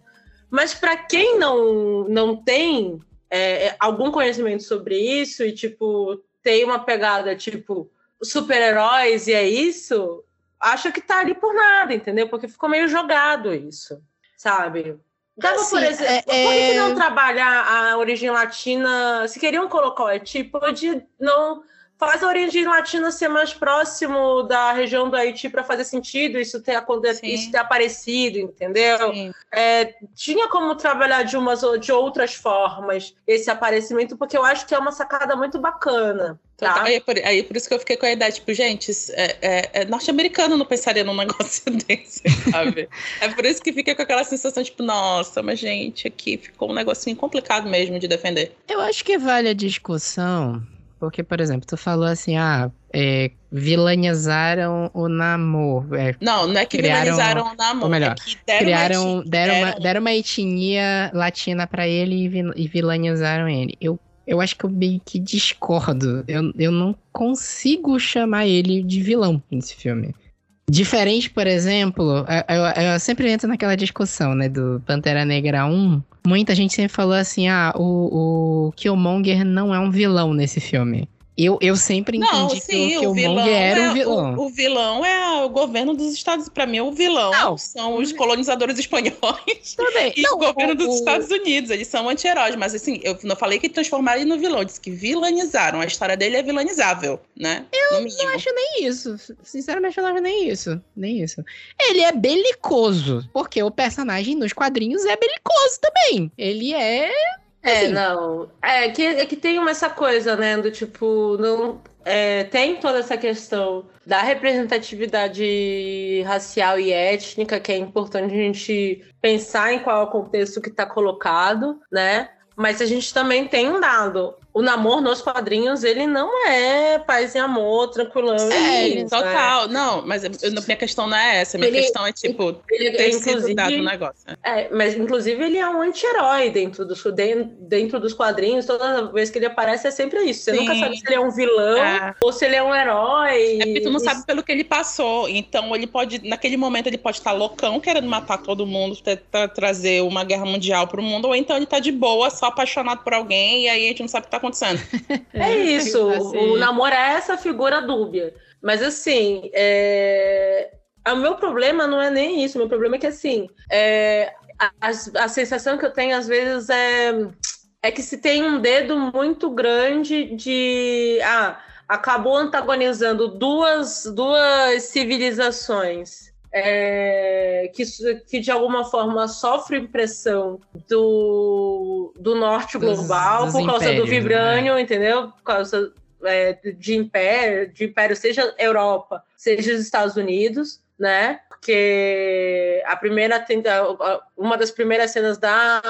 Mas pra quem não, não tem é, é, algum conhecimento sobre isso e, tipo, tem uma pegada, tipo, super-heróis e é isso, acho que tá ali por nada, entendeu? Porque ficou meio jogado isso, sabe? Dava, Assim, por exemplo, é- por que, é- não trabalhar a origem latina? Se queriam colocar o Haiti, pode não. Faz a origem latina ser mais próximo da região do Haiti para fazer sentido, isso ter, Sim. isso ter aparecido, entendeu? Sim. É, tinha como trabalhar de umas ou de outras formas esse aparecimento, porque eu acho que é uma sacada muito bacana. Tá? Aí, é por, aí por isso que eu fiquei com a ideia, tipo, gente, é, é- é norte-americano não pensaria num negócio desse, sabe? é por isso que fiquei com aquela sensação, tipo, nossa, mas gente, aqui ficou um negocinho complicado mesmo de defender. Eu acho que vale a discussão, porque, por exemplo, tu falou assim, ah, é, vilanizaram o Namor. É, Não, não é que Criaram- vilanizaram o namoro, ou melhor, é deram criaram, uma eti- deram, uma, deram- deram uma etnia latina pra ele e, e vilanizaram ele. Eu, eu acho que eu meio que discordo. Eu, eu não consigo chamar ele de vilão nesse filme. Diferente, por exemplo, eu, eu- eu sempre entro naquela discussão, né, do Pantera Negra 1. Muita gente sempre falou assim, ah, o, o Killmonger não é um vilão nesse filme. Eu, eu sempre entendi Não, que sim, o o vilão Killmonger era é um vilão. O, o vilão é o governo dos Estados Pra mim, o vilão Não. são os colonizadores espanhóis Também. e Não, o governo o- dos o- Estados Unidos. Eles são anti-heróis, mas assim, eu não falei que transformaram ele no vilão, disse que vilanizaram. A história dele é vilanizável, né? Eu não acho nem isso. Sinceramente, eu não acho nem isso. Nem isso. Ele é belicoso. Porque o personagem nos quadrinhos é belicoso também. Ele é. É, Assim. não. É que, é que tem uma, essa coisa, né? Do tipo, não. é, tem toda essa questão da representatividade racial e étnica, que é importante a gente pensar em qual é o contexto que está colocado, né? Mas a gente também tem um dado. O namoro nos quadrinhos, ele não é paz e amor, tranquilão. É, e ele- isso? Total, não, mas eu- minha questão não é essa. Minha Ele- questão é, tipo, Ele, ter sido dado o negócio. É, mas inclusive ele é um anti-herói dentro dos, den- dentro dos quadrinhos. Toda vez que ele aparece é sempre isso. Você Sim. nunca sabe se ele é um vilão É. ou se ele é um herói. É porque tu não sabe pelo que ele passou. Então, ele pode, naquele momento, ele pode estar loucão, querendo matar todo mundo, tentar trazer uma guerra mundial pro mundo, ou então ele tá de boa, só apaixonado por alguém, e aí a gente não sabe o que tá acontecendo. É isso. Assim. O namoro é essa figura dúbia. Mas assim, é... o meu problema não é nem isso. O meu problema é que assim, é... a, a- a sensação que eu tenho às vezes é é que se tem um dedo muito grande de ah, acabou antagonizando duas, duas civilizações é, que, que de alguma forma sofrem pressão do, do norte Dos- global dos por causa do impérios, né? vibrânio, entendeu? Por causa é, de império, de império, seja Europa, seja os Estados Unidos, né? Porque a primeira uma das primeiras cenas da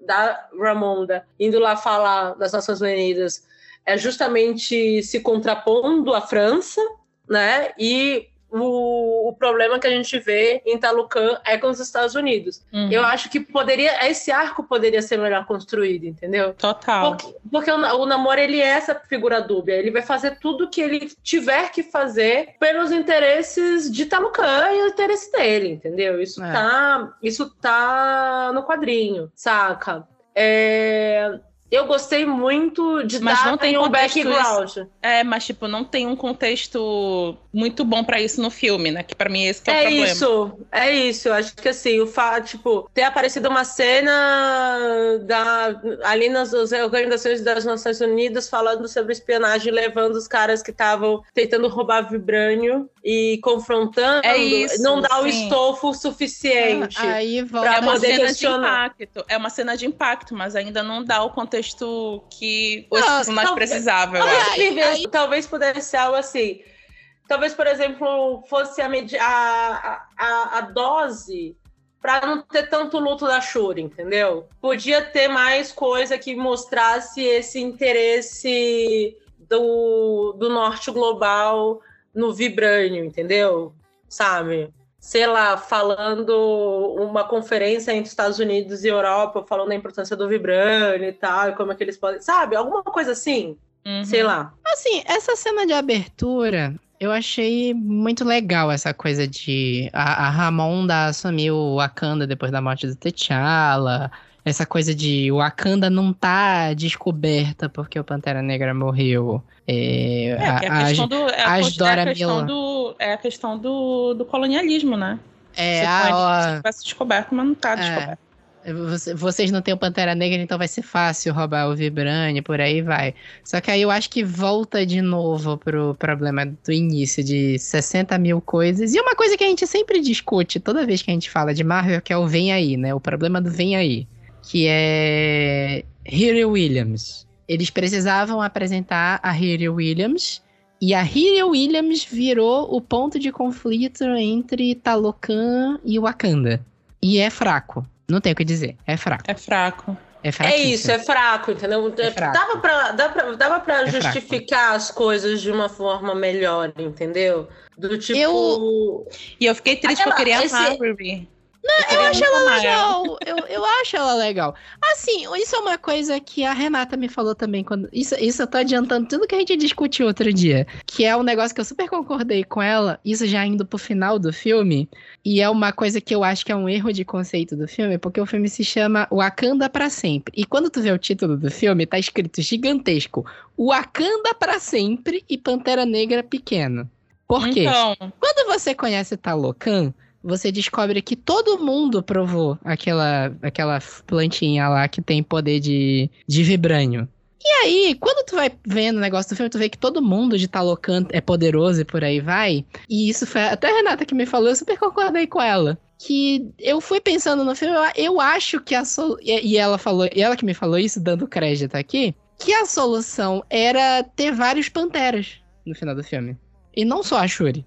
da Ramonda indo lá falar das Nações Unidas é justamente se contrapondo à França, né? E o, o problema que a gente vê em Talucan é com os Estados Unidos. Uhum. Eu acho que poderia esse arco poderia ser melhor construído, entendeu? Total. Porque, porque o, o namoro ele é essa figura dúbia. Ele vai fazer tudo que ele tiver que fazer pelos interesses de Talucan e o interesse dele, entendeu? Isso É. tá, isso tá no quadrinho, saca? É, eu gostei muito de Mas dar não tem um contexto background. É, mas, tipo, não tem um contexto muito bom pra isso no filme, né? Que pra mim esse que é, o É problema. isso, é isso. Eu acho que assim, o fato, tipo, ter aparecido uma cena da, ali nas organizações das Nações Unidas falando sobre espionagem, levando os caras que estavam tentando roubar vibrânio e confrontando, É isso, não dá o sim. estofo suficiente. Aí volta. É pra uma cena questionar. de impacto. É uma cena de impacto, mas ainda não dá o contexto que os Não, personagens talvez- acho. Talvez, aí- talvez pudesse ser algo assim. Talvez, por exemplo, fosse a, a, a, a dose para não ter tanto luto da Shuri, entendeu? Podia ter mais coisa que mostrasse esse interesse do, do norte global no vibrânio, entendeu? Sabe? Sei lá, falando uma conferência entre Estados Unidos e Europa, falando da importância do vibrânio e tal, e como é que eles podem. Sabe? Alguma coisa assim. Uhum. Sei lá. Assim, essa cena de abertura, eu achei muito legal essa coisa de a, a Ramonda assumir o Wakanda depois da morte do T'Challa. Essa coisa de Wakanda não tá descoberta porque o Pantera Negra morreu. É, É, que é a a- questão, do, é a, é a questão, do, é a questão do, do colonialismo, né? é, Você a- pode ó, se tivesse descoberto, mas não tá É. descoberto. Você- Vocês não têm o Pantera Negra, então vai ser fácil roubar o Vibranium, por aí vai. Só que aí eu acho que volta de novo pro problema do início de 60 mil coisas. E uma coisa que a gente sempre discute toda vez que a gente fala de Marvel, que é o vem aí, né? O problema do vem aí. Que é Riri Williams. Eles precisavam apresentar a Riri Williams. E a Riri Williams virou o ponto de conflito entre Talocan e Wakanda. E é fraco. Não tem o que dizer. É fraco. É fraco. É É isso, é fraco, entendeu? É fraco. Dava pra, dava pra, dava pra É fraco. justificar as coisas de uma forma melhor, entendeu? Do tipo. Eu- E eu fiquei triste porque eu Aquela- queria esse- a Riri. Eu acho ela legal. Eu, eu acho ela legal. Assim, isso é uma coisa que a Renata me falou também. quando Isso, isso eu tô adiantando tudo que a gente discutiu outro dia. Que é um negócio que eu super concordei com ela. Isso já indo pro final do filme. E é uma coisa que eu acho que é um erro de conceito do filme. Porque o filme se chama Wakanda pra sempre. E quando tu vê o título do filme, tá escrito gigantesco. Wakanda pra sempre e Pantera Negra pequeno. Por quê? Então, Quando você conhece Talocan, você descobre que todo mundo provou aquela, aquela plantinha lá que tem poder de, de vibrânio. E aí, quando tu vai vendo o negócio do filme, tu vê que todo mundo de Talocan é poderoso e por aí vai. E isso foi até a Renata que me falou, eu super concordei com ela. Que eu fui pensando no filme, eu, acho que a solução. E ela falou, e ela que me falou isso, dando crédito aqui, que a solução era ter vários panteras no final do filme. E não só a Shuri.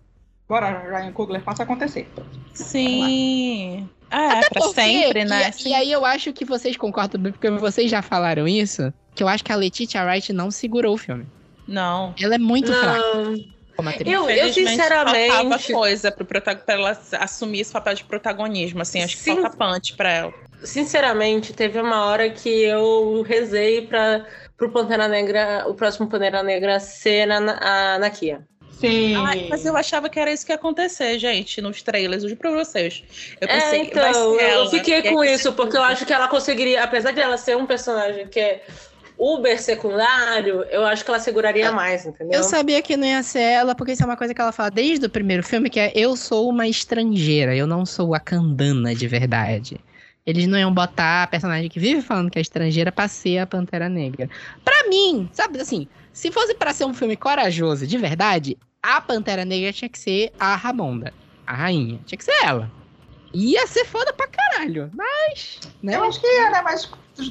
Bora, Ryan Coogler, faça acontecer. sim. É, pra Porque- sempre, e- né? E, aí eu acho que vocês concordam porque vocês já falaram isso, que eu acho que a Letitia Wright não segurou o filme. Não. Ela é muito fraca Não. como atriz. Eu- eu sinceramente- Faltava coisa pro prota- pra ela assumir esse papel de protagonismo, assim. Acho que Sim. falta punch pra ela. Sinceramente, teve uma hora que eu rezei para pro Pantera Negra, o próximo Pantera Negra ser na, a Nakia. Sim. Ai, mas eu achava que era isso que ia acontecer, gente, nos trailers, juro pra vocês. Eu É, pensei que vai então, ser eu fiquei com isso, porque eu acho que ela conseguiria, apesar de ela ser um personagem que é uber secundário, eu acho que ela seguraria mais, entendeu? Eu sabia que não ia ser ela, porque isso é uma coisa que ela fala desde o primeiro filme, que é eu sou uma estrangeira, eu não sou a Kandana de verdade. Eles não iam botar a personagem que vive falando que é estrangeira pra ser a Pantera Negra. Pra mim, sabe assim, se fosse pra ser um filme corajoso de verdade, a Pantera Negra tinha que ser a Ramonda, a rainha. Tinha que ser ela. Ia ser foda pra caralho, mas, né? Eu acho que é, né? Mas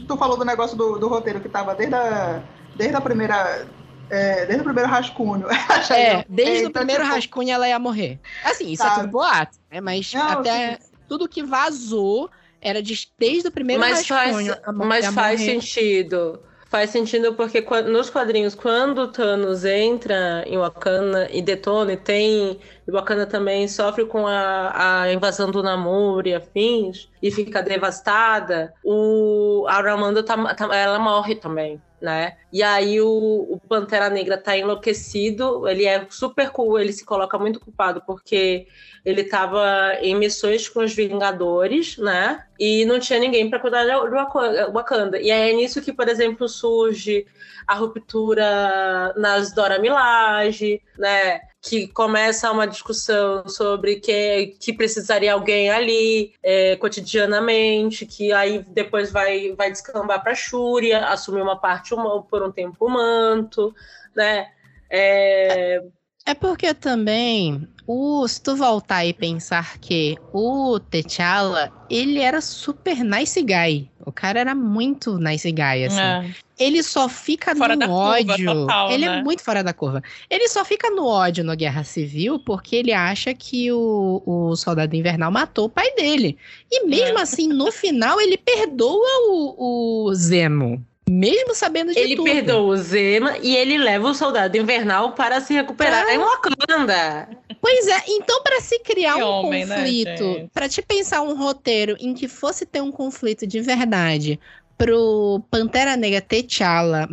tu falou do negócio do, do roteiro que tava desde a, desde a primeira. é, desde o primeiro rascunho. É, desde É, o então, primeiro tipo, rascunho ela ia morrer. Assim, isso é Sabe. tudo boato, né? Mas Não, até tudo que vazou era de- desde o primeiro mas faz, rascunho. mo- mas ia faz morrer. sentido. Faz sentido porque nos quadrinhos, quando Thanos entra em Wakanda e detona, e tem. E Wakanda também sofre com a, a invasão do Namor e afins, e fica devastada, o, a Ramonda tá- tá- ela morre também. Né? E aí o, o Pantera Negra tá enlouquecido, ele é super cool, ele se coloca muito culpado porque ele tava em missões com os Vingadores, né? E não tinha ninguém para cuidar do Waka- Wakanda. E é nisso que, por exemplo, surge a ruptura nas Dora Milaje, né? Que começa uma discussão sobre que, que precisaria alguém ali é, cotidianamente, que aí depois vai, vai descambar para Shúria, assumir uma parte por um tempo o manto, né? É, É porque também, o, se tu voltar e pensar que o T'Challa, ele era super nice guy. O cara era muito nice guy, assim. É. Ele só fica Fora no da curva ódio. total, ele né? é muito fora da curva. Ele só fica no ódio na Guerra Civil porque ele acha que o, o Soldado Invernal matou o pai dele. E mesmo É. assim, no final, ele perdoa o, o Zemo. Mesmo sabendo de ele tudo. perdoa o Zema e ele leva o Soldado Invernal para se recuperar Ah. em Wakanda. Pois é, então para se criar Que um homem, né, conflito, gente? pra te pensar um roteiro em que fosse ter um conflito de verdade pro Pantera Negra T'Challa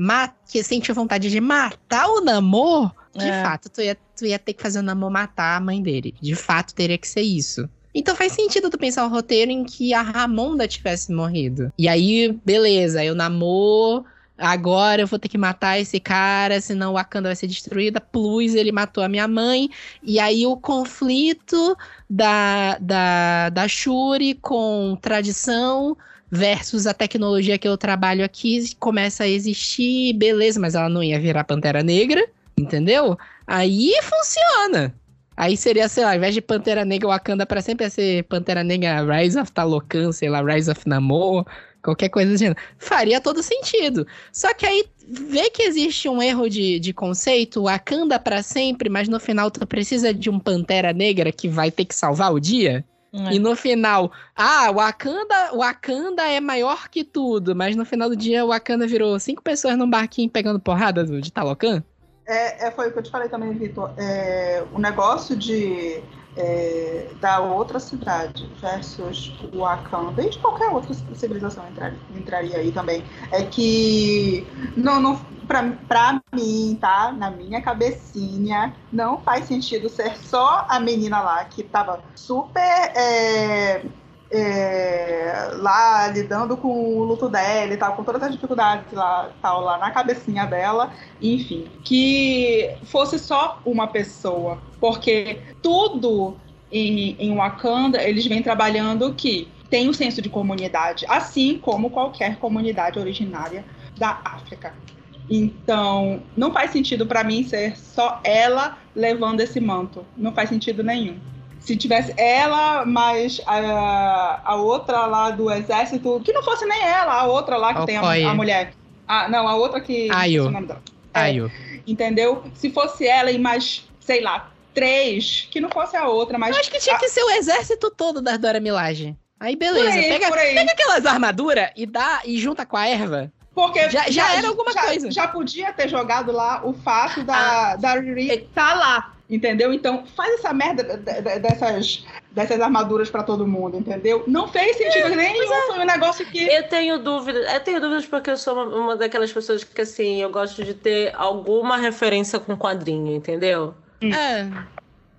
que sentiu vontade de matar o Namor, de É. fato, tu ia, tu ia ter que fazer o Namor matar a mãe dele. De fato, teria que ser isso. Então faz sentido tu pensar um roteiro em que a Ramonda tivesse morrido. E aí, beleza, eu namoro, agora eu vou ter que matar esse cara, senão o Wakanda vai ser destruída. Plus, ele matou a minha mãe. E aí o conflito da, da, da Shuri com tradição versus a tecnologia que eu trabalho aqui começa a existir, beleza, mas ela não ia virar Pantera Negra, entendeu? Aí funciona. Aí seria, sei lá, ao invés de Pantera Negra Wakanda pra sempre ia ser Pantera Negra Rise of Talocan, sei lá, Rise of Namor, qualquer coisa do gênero. Faria todo sentido. Só que aí vê que existe um erro de, de conceito, Wakanda pra sempre, mas no final tu precisa de um Pantera Negra que vai ter que salvar o dia. É. E no final, ah, Wakanda, Wakanda é maior que tudo, mas no final do dia Wakanda virou cinco pessoas num barquinho pegando porrada do, de Talocan. É, é, foi o que eu te falei também, Vitor. É, o negócio de é, da outra cidade versus o Wakanda e de qualquer outra civilização entraria, entraria aí também. É que não, não, pra mim, tá? Na minha cabecinha, não faz sentido ser só a menina lá que tava super. é, é, lá lidando com o luto dela e tal, com todas as dificuldades lá, tal, lá na cabecinha dela, enfim, que fosse só uma pessoa, porque tudo em, em Wakanda eles vêm trabalhando que tem um senso de comunidade, assim como qualquer comunidade originária da África. Então, não faz sentido para mim ser só ela levando esse manto. Não faz sentido nenhum se tivesse ela, mais a, a outra lá do exército, que não fosse nem ela, a outra lá que tem a, a, mulher. Ah, não, a outra que. Ayo. É, Ayo. Entendeu? Se fosse ela e mais, sei lá, três, que não fosse a outra, mas. Eu acho que tinha a- que ser o exército todo da Dora Milaje. Aí beleza, Por aí, pega, por aí. pega aquelas armaduras e dá e junta com a erva. Porque Já- já era alguma já- coisa. Já podia ter jogado lá o fato da, da Riri tá lá, entendeu? Então faz essa merda de- de- dessas, dessas armaduras pra todo mundo, entendeu? Não fez sentido nenhum, foi um negócio que. Eu tenho dúvidas, eu tenho dúvidas porque eu sou uma, uma daquelas pessoas que assim, eu gosto de ter alguma referência com quadrinho, entendeu? É.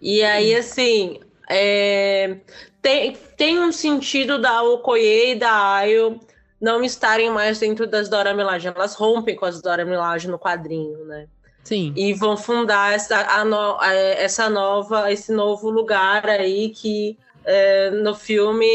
E aí, assim, é, tem, tem um sentido da Okoye e da Ayo não estarem mais dentro das Dora Milaje. Elas rompem com as Dora Milaje no quadrinho, né? Sim. E vão fundar essa, a no- a- essa nova, esse novo lugar aí que é, no filme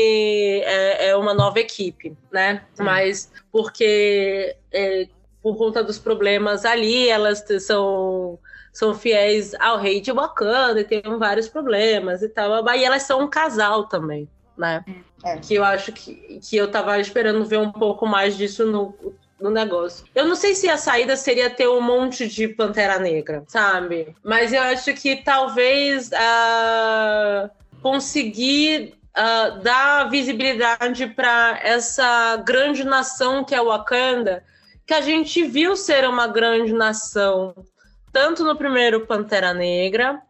é, é uma nova equipe, né? Mas porque é, por conta dos problemas ali, elas são são fiéis ao rei de Wakanda e tem vários problemas e tal. E elas são um casal também, né? É. Que eu acho que, que eu tava esperando ver um pouco mais disso no, no negócio. Eu não sei se a saída seria ter um monte de Pantera Negra, sabe? Mas eu acho que talvez ah, conseguir ah, dar visibilidade para essa grande nação que é Wakanda, que a gente viu ser uma grande nação, tanto no primeiro Pantera Negra,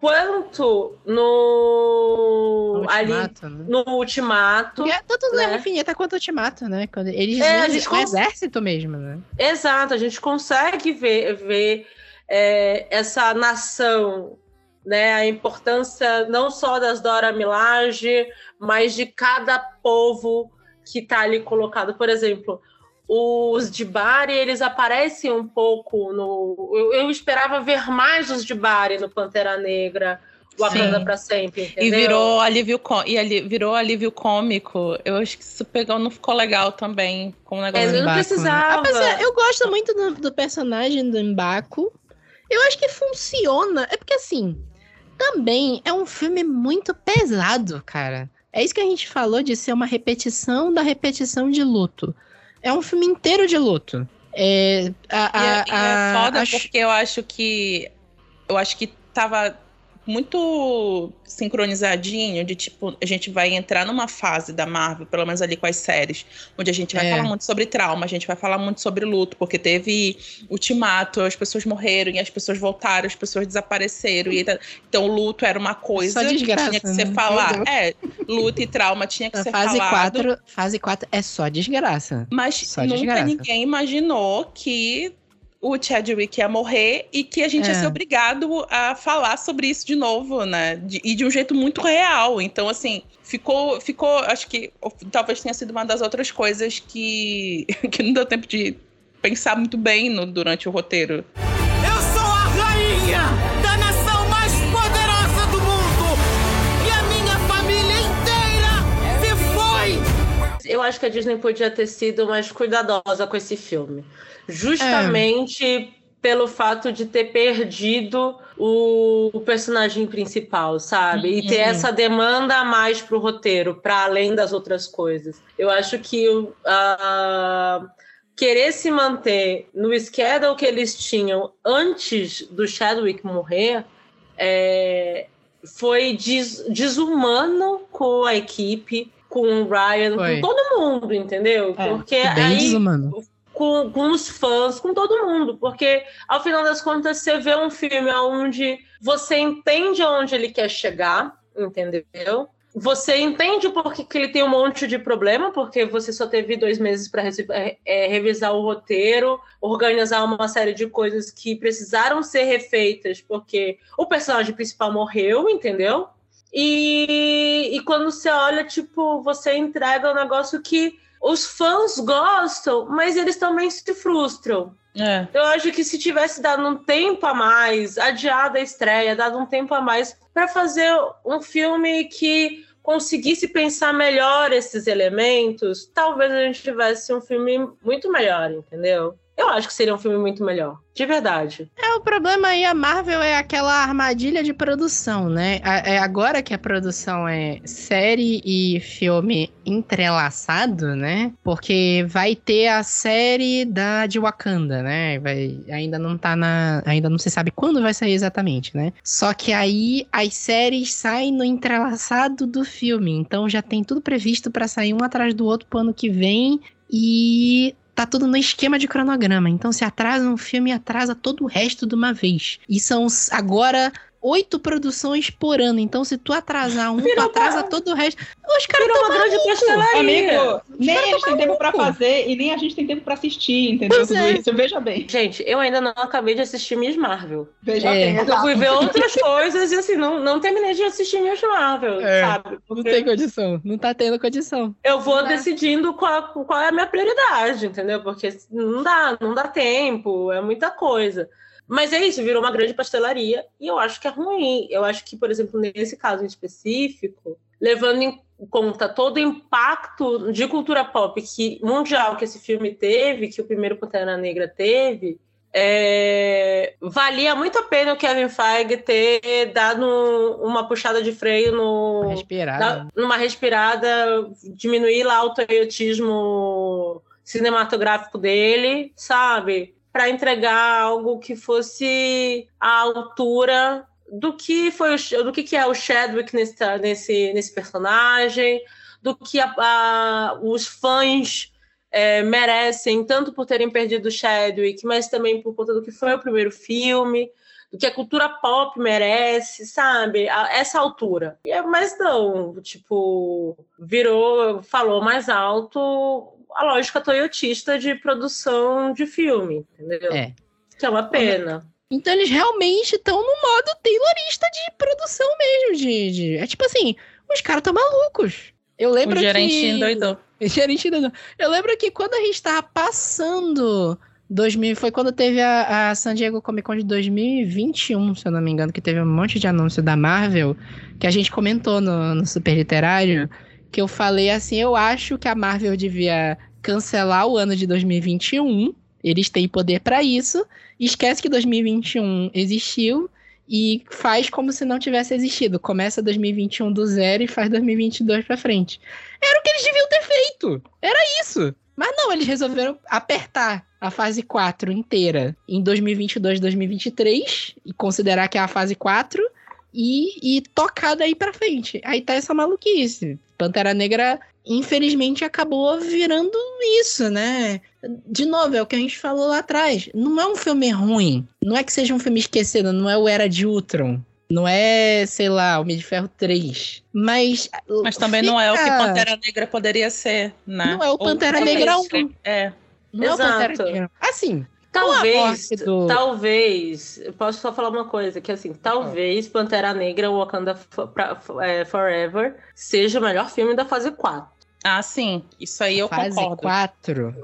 quanto no, No ali ultimato, né? no Ultimato. Porque é tanto né? Infinita quanto Ultimato, né? Quando eles É, a gente o cons- exército mesmo, né? Exato, a gente consegue ver, ver é, essa nação, né? A importância não só das Dora Milaje, mas de cada povo que está ali colocado. Por exemplo, os Dibari, eles aparecem um pouco no. Eu, eu esperava ver mais os Dibari no Pantera Negra, Wakanda para sempre. E entendeu? virou alívio, e ali, virou alívio cômico. Eu acho que isso pegou, não ficou legal também com o É, negócio. eu não Mbaku, né? precisava. Apesar, eu gosto muito do, do personagem do Mbaku. Eu acho que funciona. É porque, assim, também é um filme muito pesado, cara. É isso que a gente falou de ser uma repetição da repetição de luto. É um filme inteiro de luto. É, a, E é, a- e é a- foda a- porque eu acho que. Eu acho que tava muito sincronizadinho de tipo, a gente vai entrar numa fase da Marvel, pelo menos ali com as séries, onde a gente vai É. falar muito sobre trauma, a gente vai falar muito sobre luto, porque teve ultimato, as pessoas morreram e as pessoas voltaram, as pessoas desapareceram. E, tá- então o luto era uma coisa Só que desgraça, tinha que ser né? falado. Meu É, luto e trauma tinha que a ser fase falado. 4, fase 4 é só desgraça. Mas Só nunca desgraça. ninguém imaginou que o Chadwick ia morrer e que a gente É. ia ser obrigado a falar sobre isso de novo, né? De- e de um jeito muito real. Então, assim, ficou, ficou, acho que talvez tenha sido uma das outras coisas que, que não deu tempo de pensar muito bem no- durante o roteiro. Eu sou a rainha Eu acho que a Disney podia ter sido mais cuidadosa com esse filme. Justamente pelo fato de ter perdido o, o personagem principal, sabe? E ter Uhum. essa demanda a mais pro roteiro, para além das outras coisas. Eu acho que a- querer se manter no schedule que eles tinham antes do Chadwick morrer é, foi des- desumano com a equipe, com o Ryan, Foi. com todo mundo, entendeu? É, Porque aí desumano. com, com os fãs, com todo mundo, porque ao final das contas você vê um filme onde você entende aonde ele quer chegar, entendeu? Você entende o porquê que ele tem um monte de problema, porque você só teve dois meses para revisar o roteiro, organizar uma série de coisas que precisaram ser refeitas, porque o personagem principal morreu, entendeu? E, e quando você olha, tipo, você entrega um negócio que os fãs gostam, mas eles também se frustram. É. Eu acho que se tivesse dado um tempo a mais, adiado a estreia, dado um tempo a mais para fazer um filme que conseguisse pensar melhor esses elementos, talvez a gente tivesse um filme muito melhor, entendeu? Eu acho que seria um filme muito melhor, de verdade. É, o problema aí, a Marvel é aquela armadilha de produção, né? É agora que a produção é série e filme entrelaçado, né? Porque vai ter a série da de Wakanda, né? Vai, ainda não tá na. Ainda não se sabe quando vai sair exatamente, né? Só que aí as séries saem no entrelaçado do filme. Então já tem tudo previsto pra sair um atrás do outro pro ano que vem. E tá tudo no esquema de cronograma. Então, se atrasa um filme, atrasa todo o resto de uma vez. E são agora oito produções por ano. Então, se tu atrasar um, tu Virou atrasa uma- todo o resto. Os caras Virou uma grande pastelaria. Amigo, nem a gente tem tempo pra fazer e nem a gente tem tempo pra assistir, entendeu? Pois Tudo é. isso. Veja bem. Gente, eu ainda não acabei de assistir Miss Marvel. Veja É. bem, Eu fui ver outras coisas e assim, não, não terminei de assistir Miss Marvel, É. sabe? Não Porque tem condição. Não tá tendo condição. eu vou Não dá. decidindo qual, qual é a minha prioridade, entendeu? Porque não dá, não dá tempo, é muita coisa. Mas é isso, virou uma grande pastelaria e eu acho que é ruim. Eu acho que, por exemplo, nesse caso em específico, levando em conta todo o impacto de cultura pop que, mundial que esse filme teve, que o primeiro Pantera Negra teve, é, valia muito a pena o Kevin Feige ter dado uma puxada de freio no, Respirada. Dá- numa respirada, diminuir lá o toyotismo cinematográfico dele, sabe? Para entregar algo que fosse à altura do que foi o, do que, que é o Chadwick nesse, nesse, nesse personagem, do que a- a- os fãs é, merecem, tanto por terem perdido o Chadwick, mas também por conta do que foi o primeiro filme do que a cultura pop merece, sabe? A essa altura. E é- Mas não, tipo, virou, falou mais alto a lógica toyotista de produção de filme, entendeu? É. Que é uma pena. Então eles realmente estão no modo taylorista de produção mesmo. De, de- É tipo assim, os caras estão malucos. Eu O lembro gerente que... endoidou. Gerente não. Eu lembro que quando a gente tava passando 2000, foi quando teve a, a San Diego Comic Con de 2021, se eu não me engano, que teve um monte de anúncio da Marvel, que a gente comentou no, no Super Literário, que eu falei assim, eu acho que a Marvel devia cancelar o ano de 2021, eles têm poder pra isso, esquece que 2021 existiu e faz como se não tivesse existido. Começa 2021 do zero e faz 2022 pra frente. Era o que eles deviam ter feito. Era isso. Mas não, eles resolveram apertar a fase 4 inteira em 2022, 2023 e considerar que é a fase 4 e, e tocar daí pra frente. Aí tá essa maluquice. Pantera Negra, infelizmente, acabou virando isso, né? De novo, é o que a gente falou lá atrás. Não é um filme ruim. Não é que seja um filme esquecido, não é o Era de Ultron. Não é, sei lá, Homem de Ferro 3. Mas. Mas também não é o que fica- Pantera Negra poderia ser, né? Não é o Ou- Pantera é Negra isso. 1. É. Não é o Exato. Pantera Negra. Assim, Talvez, do- talvez, eu posso só falar uma coisa, que assim, talvez Pantera Negra Wakanda Fo- pra- é, Forever seja o melhor filme da fase 4. Ah, sim. Isso aí eu Fase concordo. 4.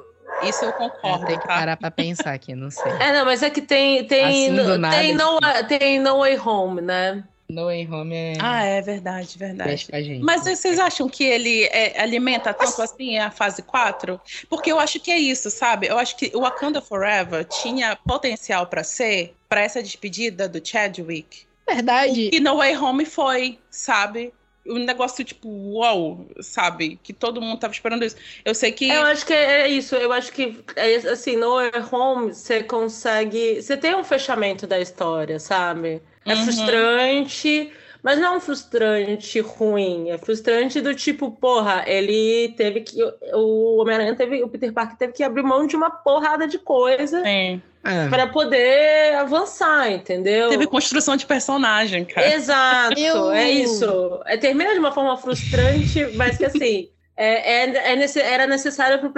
Isso eu concordo, tenho que tá? parar pra pensar aqui, não sei. É, não, mas é que tem tem Assim, do nada, tem, no, tem No Way Home, né? No Way Home é. Ah, é verdade, verdade. Mas vocês acham que ele é, alimenta tanto assim a fase 4? Porque eu acho que é isso, sabe? Eu acho que o Wakanda Forever tinha potencial pra ser, pra essa despedida do Chadwick. Verdade. E No Way Home foi, sabe? Um negócio tipo, uau, sabe? Que todo mundo tava esperando isso. Eu sei que. Eu acho que é isso, eu acho que é assim, No Home você consegue, você tem um fechamento da história, sabe? É Uhum. frustrante, mas não é um frustrante ruim, é frustrante do tipo, porra, ele teve que o Homem-Aranha teve, o Peter Parker teve que abrir mão de uma porrada de coisa Sim. Ah, pra poder avançar, entendeu? Teve construção de personagem, cara. Exato, Eu- é isso. É, termina de uma forma frustrante, mas que assim. É, é- é nesse- era necessário pro,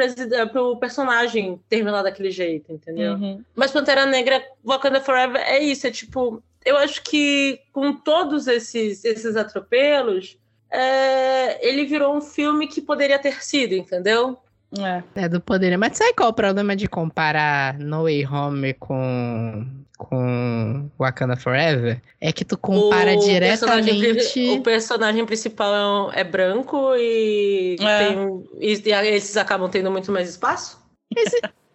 pro personagem terminar daquele jeito, entendeu? Uhum. Mas Pantera Negra, Wakanda Forever é isso, é tipo, eu acho que com todos esses, esses atropelos, é, ele virou um filme que poderia ter sido, entendeu? É. é do poder. Mas sabe qual é o problema de comparar No Way Home com, com Wakanda Forever? É que tu compara o personagem, diretamente. pri- o personagem principal é branco e, É. tem- e- e esses acabam tendo muito mais espaço?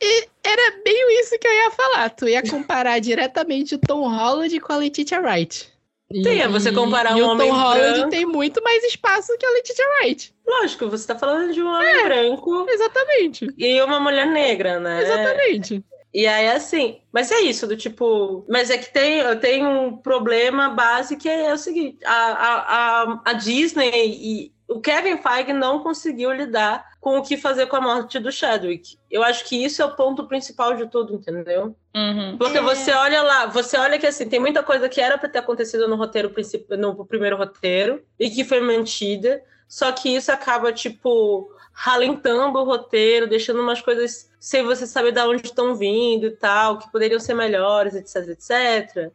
E era bem isso que eu ia falar. Tu ia comparar diretamente o Tom Holland com a Letitia Wright. Sim, é você comparar e um o homem Tom Holland branco- tem muito mais espaço que a Letitia Wright. Lógico, você tá falando de um homem branco Exatamente. e uma mulher negra, né? Exatamente. E aí, assim, mas é isso, do tipo. Mas é que tem, eu tenho um problema base que é o seguinte: a, a, a, a Disney e o Kevin Feige não conseguiu lidar com o que fazer com a morte do Chadwick. Eu acho que isso é o ponto principal de tudo, entendeu? Uhum. Porque É. você olha lá, você olha que assim, tem muita coisa que era para ter acontecido no roteiro principal, no primeiro roteiro, e que foi mantida, só que isso acaba, tipo, ralentando o roteiro, deixando umas coisas sem você saber de onde estão vindo e tal, que poderiam ser melhores, etc, etc.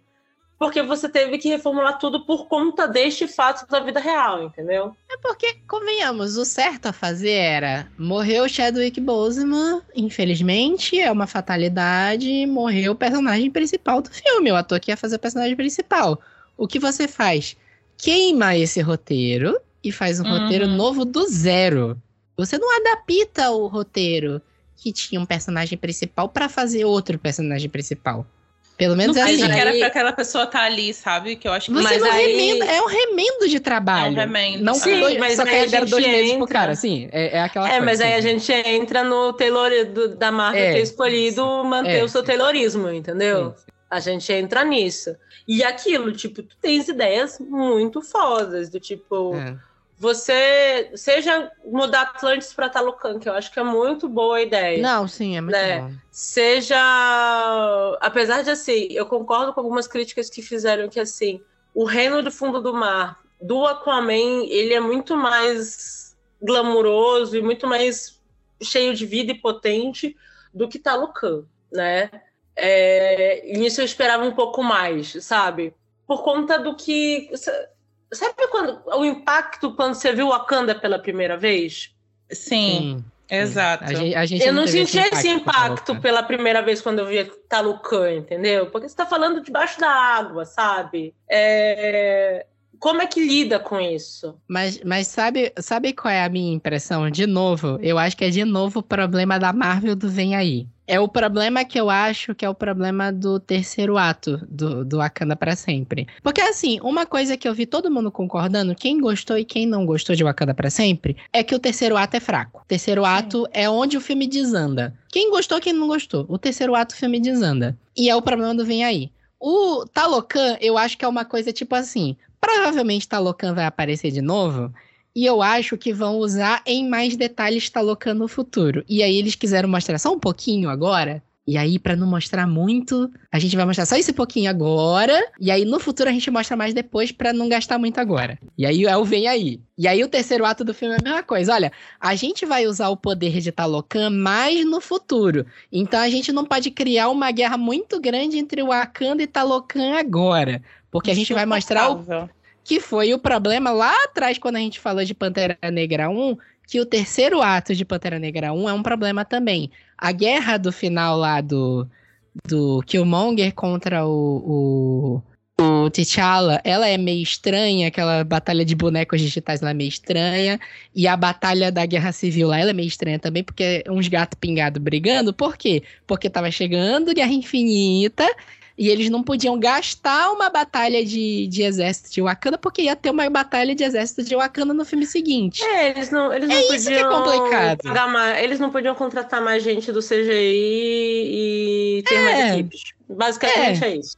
Porque você teve que reformular tudo por conta deste fato da vida real, entendeu? É porque, convenhamos, o certo a fazer era morreu Chadwick Boseman, infelizmente, é uma fatalidade, morreu o personagem principal do filme, o ator que ia fazer o personagem principal. O que você faz? Queima esse roteiro e faz um Uhum. roteiro novo do zero. Você não adapta o roteiro que tinha um personagem principal pra fazer outro personagem principal. Pelo menos Não é assim. que era pra aquela pessoa estar ali, sabe? Que eu acho que Mas não aí- remenda, é um remendo de trabalho. É um remendo. Não Sim, dois, mas só aí que aí deram dois meses pro entra- cara, assim. É, é aquela É, coisa. mas aí a assim. gente entra no Taylor do- da Marvel É, ter escolhido manter É, o seu sim. Taylorismo, entendeu? Sim, sim. A gente entra nisso. E aquilo, tipo, tu tens ideias muito fodas, do tipo, É. você seja mudar Atlantis pra Talocan, que eu acho que é muito boa a ideia. Não, sim, é muito Né? bom. Seja, apesar de assim, eu concordo com algumas críticas que fizeram que assim, o Reino do Fundo do Mar do Aquaman, ele é muito mais glamuroso e muito mais cheio de vida e potente do que Talocan, né? É, e nisso eu esperava um pouco mais, sabe? Por conta do que. Sabe quando o impacto quando você viu Wakanda pela primeira vez? Sim, Sim. exato. A gente, a gente Eu não teve senti esse impacto Talocan. pela primeira vez quando eu vi Talucan, entendeu? Porque você tá falando debaixo da água, sabe? É, Como é que lida com isso? Mas, mas sabe, sabe qual é a minha impressão? De novo, eu acho que é de novo o problema da Marvel do Vem Aí. É o problema que eu acho que é o problema do terceiro ato do, do Wakanda pra sempre. Porque assim, uma coisa que eu vi todo mundo concordando, quem gostou e quem não gostou de Wakanda pra sempre, é que o terceiro ato é fraco. O terceiro ato é onde o filme desanda. Quem gostou, quem não gostou. O terceiro ato o filme desanda. E é o problema do Vem Aí. O Talocan, eu acho que é uma coisa tipo assim. Provavelmente Talocan vai aparecer de novo. E eu acho que vão usar em mais detalhes Talocan no futuro. E aí eles quiseram mostrar só um pouquinho agora. E aí, pra não mostrar muito, a gente vai mostrar só esse pouquinho agora. E aí, no futuro, a gente mostra mais depois pra não gastar muito agora. E aí, é o vem aí. E aí, o terceiro ato do filme é a mesma coisa. Olha, a gente vai usar o poder de Talocan mais no futuro. Então, a gente não pode criar uma guerra muito grande entre o Wakanda e Talocan agora. Porque a gente vai mostrar o. que foi o problema lá atrás, quando a gente falou de Pantera Negra 1, que o terceiro ato de Pantera Negra 1 é um problema também. A guerra do final lá do, do Killmonger contra o, o, o T'Challa, ela é meio estranha, aquela batalha de bonecos digitais lá é meio estranha, e a batalha da Guerra Civil lá, ela é meio estranha também, porque é uns gatos pingados brigando, por quê? Porque tava chegando Guerra Infinita, e eles não podiam gastar uma batalha de, de exército de Wakanda, porque ia ter uma batalha de exército de Wakanda no filme seguinte. É, eles não, eles não É podiam isso que é complicado. pagar mais, eles não podiam contratar mais gente do CGI e ter É. mais equipes. Basicamente é, isso.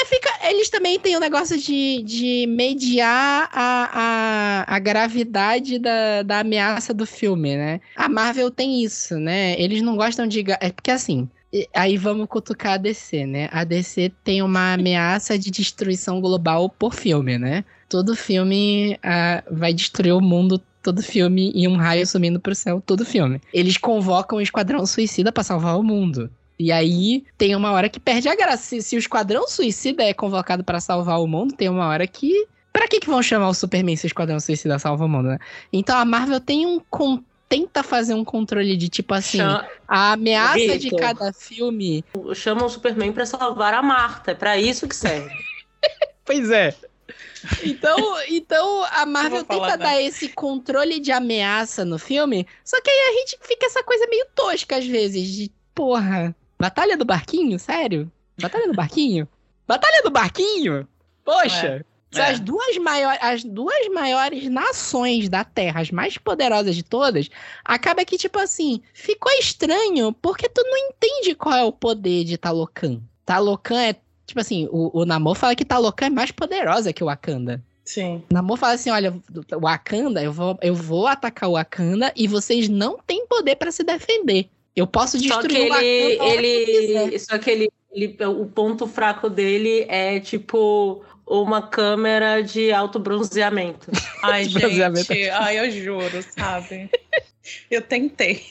É, fica, eles também têm o negócio de, de mediar a, a, a gravidade da, da ameaça do filme, né? A Marvel tem isso, né? Eles não gostam de. É porque assim. Aí vamos cutucar a DC, né? A DC tem uma ameaça de destruição global por filme, né? Todo filme ah, vai destruir o mundo, todo filme, e um raio sumindo pro céu, todo filme. Eles convocam o Esquadrão Suicida pra salvar o mundo. E aí tem uma hora que perde a graça. Se, se o Esquadrão Suicida é convocado pra salvar o mundo, tem uma hora que. Pra que, que vão chamar o Superman se o Esquadrão Suicida salva o mundo, né? Então a Marvel tem um. con- Tenta fazer um controle de tipo assim. Cha- A ameaça de Vitor. cada filme. Chamam o Superman pra salvar a Marta. É pra isso que serve. Pois é. Então, então a Marvel tenta dar esse controle de ameaça no filme, só que aí a gente fica essa coisa meio tosca às vezes, de porra, batalha do barquinho? Sério? Batalha do barquinho? Batalha do barquinho? Poxa! São É. as duas, maiores, as duas maiores nações da Terra, as mais poderosas de todas, acaba que, tipo assim, ficou estranho porque tu não entende qual é o poder de Talocan. Talocan é, tipo assim, o, o Namor fala que Talocan é mais poderosa que o Wakanda. Sim. O Namor fala assim, olha, o Wakanda, eu vou, eu vou atacar o Wakanda e vocês não têm poder pra se defender. Eu posso Só que destruir o Wakanda ele, que ele, só que ele, ele- o ponto fraco dele é tipo uma câmera de alto bronzeamento. Ai, bronzeamento gente. Ai, eu juro, sabe? Eu tentei.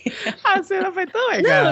A cena foi tão legal.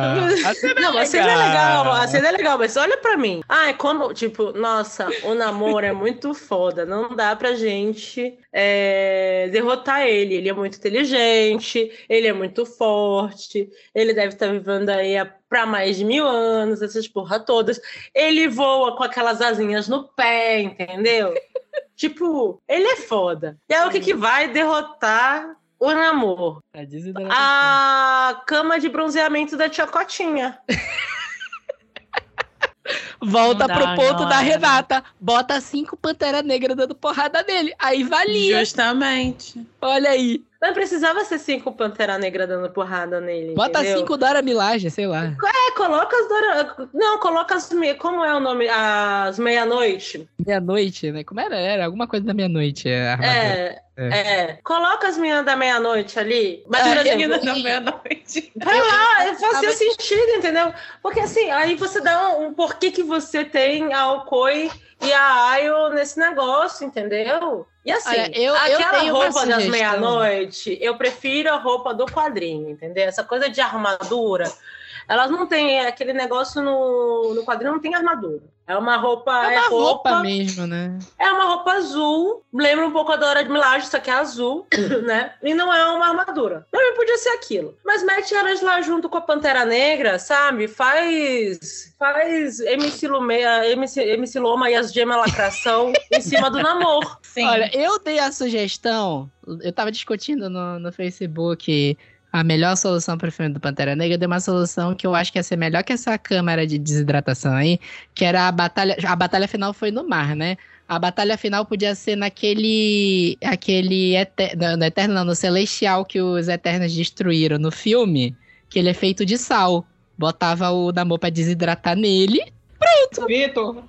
A cena Não, a cena é legal, a cena é legal, mas olha pra mim. Ah, é quando, tipo, nossa, o namoro é muito foda. Não dá pra gente é, derrotar ele. Ele é muito inteligente, ele é muito forte, ele deve estar vivendo aí há- pra mais de mil anos, essas porra todas. Ele voa com aquelas asinhas no pé, entendeu? tipo, ele é foda. E aí o que, que vai derrotar o namoro? A desidratação. A cama de bronzeamento da tia Cotinha. Volta Não pro ponto não, da é. Renata. Bota cinco Pantera Negra dando porrada nele. Aí valia. Justamente. Olha aí. Não precisava ser cinco Pantera Negra dando porrada nele. Bota entendeu? cinco Dora Milaje, sei lá. É, coloca as Dora... Não, coloca as. me- Como é o nome? As meia-noite. Meia-noite, né? Como era? Era alguma coisa da meia-noite. armadura. É, É. é. Coloca as meninas da meia-noite ali. Mas, É, exemplo, Menina da meia-noite. Vai lá, fazia tava- sentido, entendeu? Porque assim, aí você dá um, um porquê que você tem a Alcoi e a Ayo nesse negócio, entendeu? E assim, Olha, eu- eu aquela uma roupa das meia-noite, eu prefiro a roupa do quadrinho, entendeu? Essa coisa de armadura, elas não têm aquele negócio no, no quadrinho, não tem armadura. É uma roupa, É uma roupa mesmo, né? é uma roupa azul, lembra um pouco a Dora de Milaje, só que é azul, né? E não é uma armadura. Pra mim podia ser aquilo. Mas mete elas lá junto com a Pantera Negra, sabe? Faz. Faz MC, Lume, MC, MC Loma e as gemas lacração em cima do namoro. Sim. Olha, eu dei a sugestão. Eu tava discutindo no, no Facebook a melhor solução para o filme do Pantera Negra. Eu dei uma solução que eu acho que ia ser melhor que essa câmara de desidratação aí, que era a batalha. A batalha final foi no mar, né? A batalha final podia ser naquele. aquele. No, no Eterno, não, no Celestial que os Eternos destruíram no filme, que ele é feito de sal. Botava o Namor pra desidratar nele. Vitor,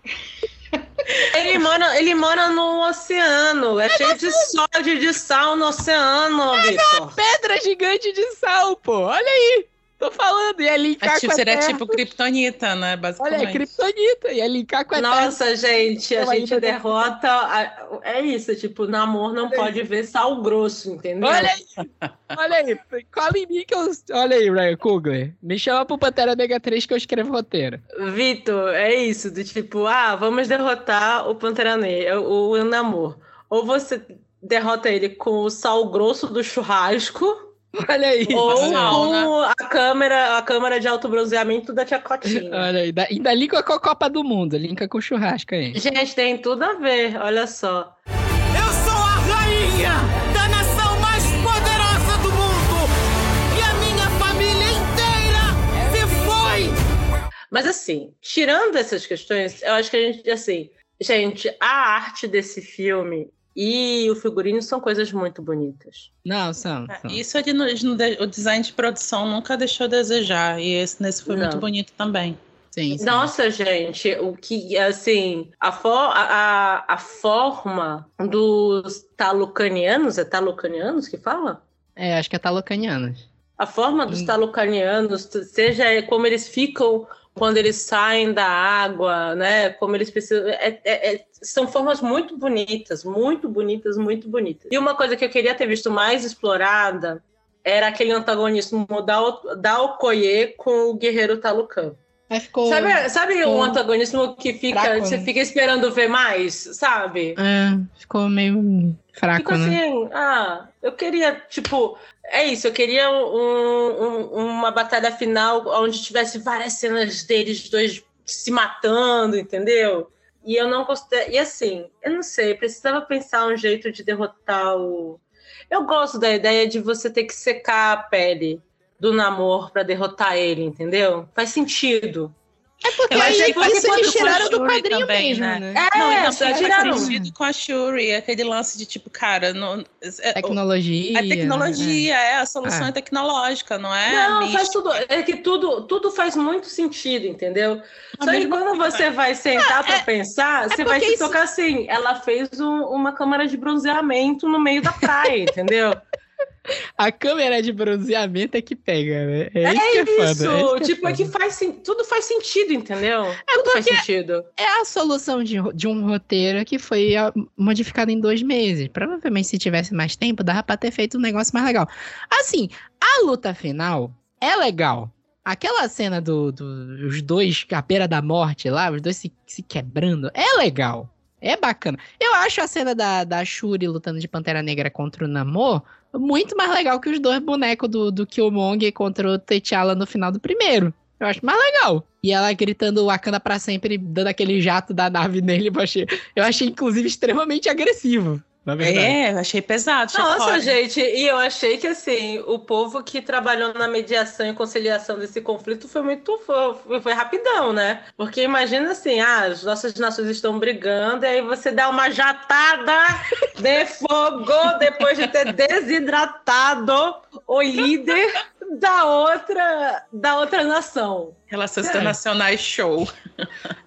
Ele mora, ele mora no oceano. É cheio de sódio de sal no oceano, Vitor. Pedra gigante de sal, pô! Olha aí! Tô falando, ia linkar É com tipo, a seria Terra. tipo Kryptonita, né? Olha, Basicamente. é Kryptonita, ia linkar com a Terra. Nossa, gente, a Eu gente ainda- derrota. a- É isso, tipo, namor não pode ver sal grosso, entendeu? Olha aí, olha aí, cola em mim que eu... Olha aí, Ryan Coogler, me chama pro Pantera Negra 3 que eu escrevo roteiro. Vitor, é isso, do tipo, ah, vamos derrotar o Pantera Negra, o, o Namor. Ou você derrota ele com o sal grosso do churrasco, Olha aí. ou com a câmera, a câmera de alto bronzeamento da tia Cotinha. Olha aí, ainda- ainda linka com a Copa do Mundo, linka com o churrasco aí. Gente, tem tudo a ver, olha só. Eu sou a rainha da nação mais poderosa do mundo! E a minha família inteira se foi! Mas assim, tirando essas questões, eu acho que a gente, assim, gente, a arte desse filme e o figurino são coisas muito bonitas. Não, são. É, são. Isso ele, no- o design de produção nunca deixou a desejar. E esse nesse foi Não. muito bonito também. Sim, sim. Nossa, gente, o que, assim, a, fo a, a- forma dos talucanianos, é talucanianos que fala? É, acho que é talocanianos. A forma dos Hum. talucanianos, seja como eles ficam quando eles saem da água, né? Como eles precisam. é- é- é- são formas muito bonitas, muito bonitas, muito bonitas. E uma coisa que eu queria ter visto mais explorada era aquele antagonismo da, da Okoye com o guerreiro Talucan. Mas ficou. Sabe, sabe ficou um antagonismo que fica, fraco, você né? fica esperando ver mais, sabe? É, ficou meio fraco, Fica né? assim, ah, eu queria, tipo, é isso, eu queria um- um- uma batalha final onde tivesse várias cenas deles dois se matando, entendeu? E eu não gostei. E assim, eu não sei, precisava pensar um jeito de derrotar o. Eu gosto da ideia de você ter que secar a pele do namoro pra derrotar ele, entendeu? Faz sentido. É porque Eu aí achei que isso eles com a tiraram do quadrinho também, mesmo, né? né? É, não, e não só faz tiraram. sentido com a Shuri, aquele lance de tipo, cara, não, é- Tecnologia. a tecnologia, é, a solução Ah. é tecnológica, não é? não, faz mística. tudo. É que tudo, tudo faz muito sentido, entendeu? A Só que quando você vai sentar pra pensar, você vai se isso- tocar assim. Ela fez um- uma câmara de bronzeamento no meio da praia, entendeu? A câmera de bronzeamento é que pega, né? É, isso que é foda. Isso, é isso é tipo, é que faz tudo faz sentido, entendeu? tudo faz sentido. É a solução de, de um roteiro que foi modificado em dois meses. Provavelmente, se tivesse mais tempo, dava pra ter feito um negócio mais legal. Assim, a luta final é legal. Aquela cena dos do, os dois à beira da morte lá, os dois se, se quebrando, é legal. É bacana. Eu acho a cena da, da Shuri lutando de Pantera Negra contra o Namor muito mais legal que os dois bonecos do, do Killmonger contra o T'Challa no final do primeiro. Eu acho mais legal. E ela gritando Wakanda pra sempre, dando aquele jato da nave nele, eu achei, eu achei inclusive extremamente agressivo. Na verdade. É, eu achei pesado. Nossa, gente, e eu achei que assim, o povo que trabalhou na mediação e conciliação desse conflito foi muito foi, foi rapidão, né? Porque imagina assim, ah, as nossas nações estão brigando, e aí você dá uma jatada de fogo depois de ter desidratado o líder da outra da outra nação. Relações É. internacionais show.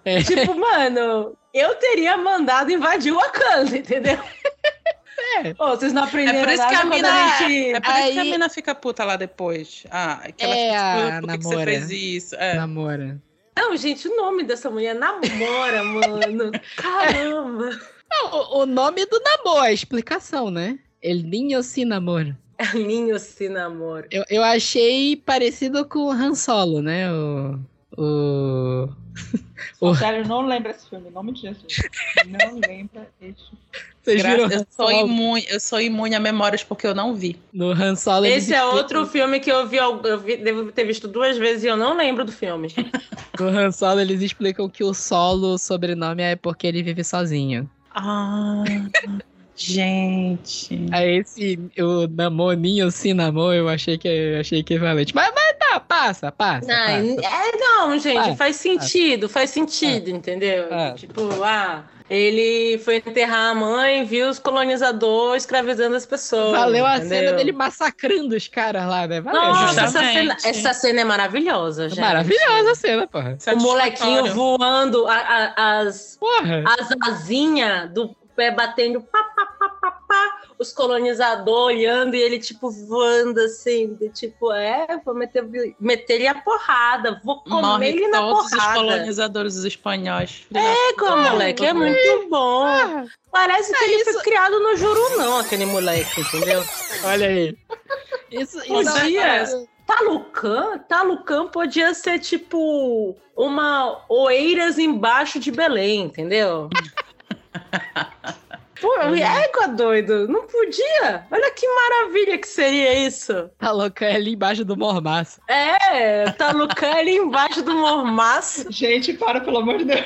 É. Tipo, mano, eu teria mandado invadir o Wakanda, entendeu? É. Vocês não É aprenderam por isso que a mina, a gente... é por isso que a Aí- mina fica puta lá depois. Ah, que ela É, fica, a "Por que, que você namora. fez isso? É. Namora. Não, gente, o nome dessa mulher namora, mano. Caramba. Não, o, o nome do namoro, a explicação, né? El Ninho se namora. É Ninho se namora. Eu, eu achei parecido com o Han Solo, né? O. O. O- Sério, eu não lembro esse filme, em nome de Jesus. Não lembro esse filme. Vocês Graças- viram eu, sou imune, eu sou imune a memórias porque eu não vi. No Han Solo Esse é outro filme que eu vi, eu vi, devo ter visto duas vezes e eu não lembro do filme. No Han Solo eles explicam que o Solo, o sobrenome é porque ele vive sozinho. Ah, gente. Aí esse, o Namoninho se namor, eu achei que eu achei equivalente. Mas, mas tá, passa, passa. Não, passa. é, não, gente, faz sentido, faz sentido, entendeu? É. Tipo, ah, ele foi enterrar a mãe, viu os colonizadores escravizando as pessoas. Valeu a entendeu? cena dele massacrando os caras lá, né? Valeu. Nossa, essa cena, essa cena é maravilhosa, gente. Maravilhosa a cena, porra. O molequinho voando, a- a- as, Porra. as asinhas do pé batendo pá, pá, pá, pá, pá. os colonizadores olhando e ele, tipo, voando assim, de, tipo, é, vou meter, meter ele a porrada, vou comer Morre ele na todos os porrada. colonizadores espanhóis. É, como moleque, é muito bom. Parece que ele foi criado no Juru, não, aquele moleque, entendeu? Olha aí. Isso, Podia. Talucan, Talucan podia ser tipo uma Oeiras embaixo de Belém, entendeu? Pô, égua doido, não podia? Olha que maravilha que seria isso. Tá louca é ali embaixo do mormaço. É, Talucan ali embaixo do mormaço, Gente, para, pelo amor de Deus.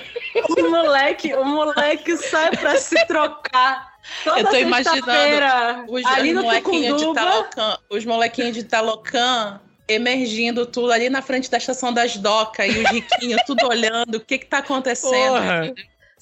o moleque, o moleque sai pra se trocar. Toda Eu tô imaginando Os, ali os molequinhos de. Talocan, os molequinhos de Talocan emergindo tudo ali na frente da estação das docas e os riquinhos tudo olhando o que que tá acontecendo. Porra.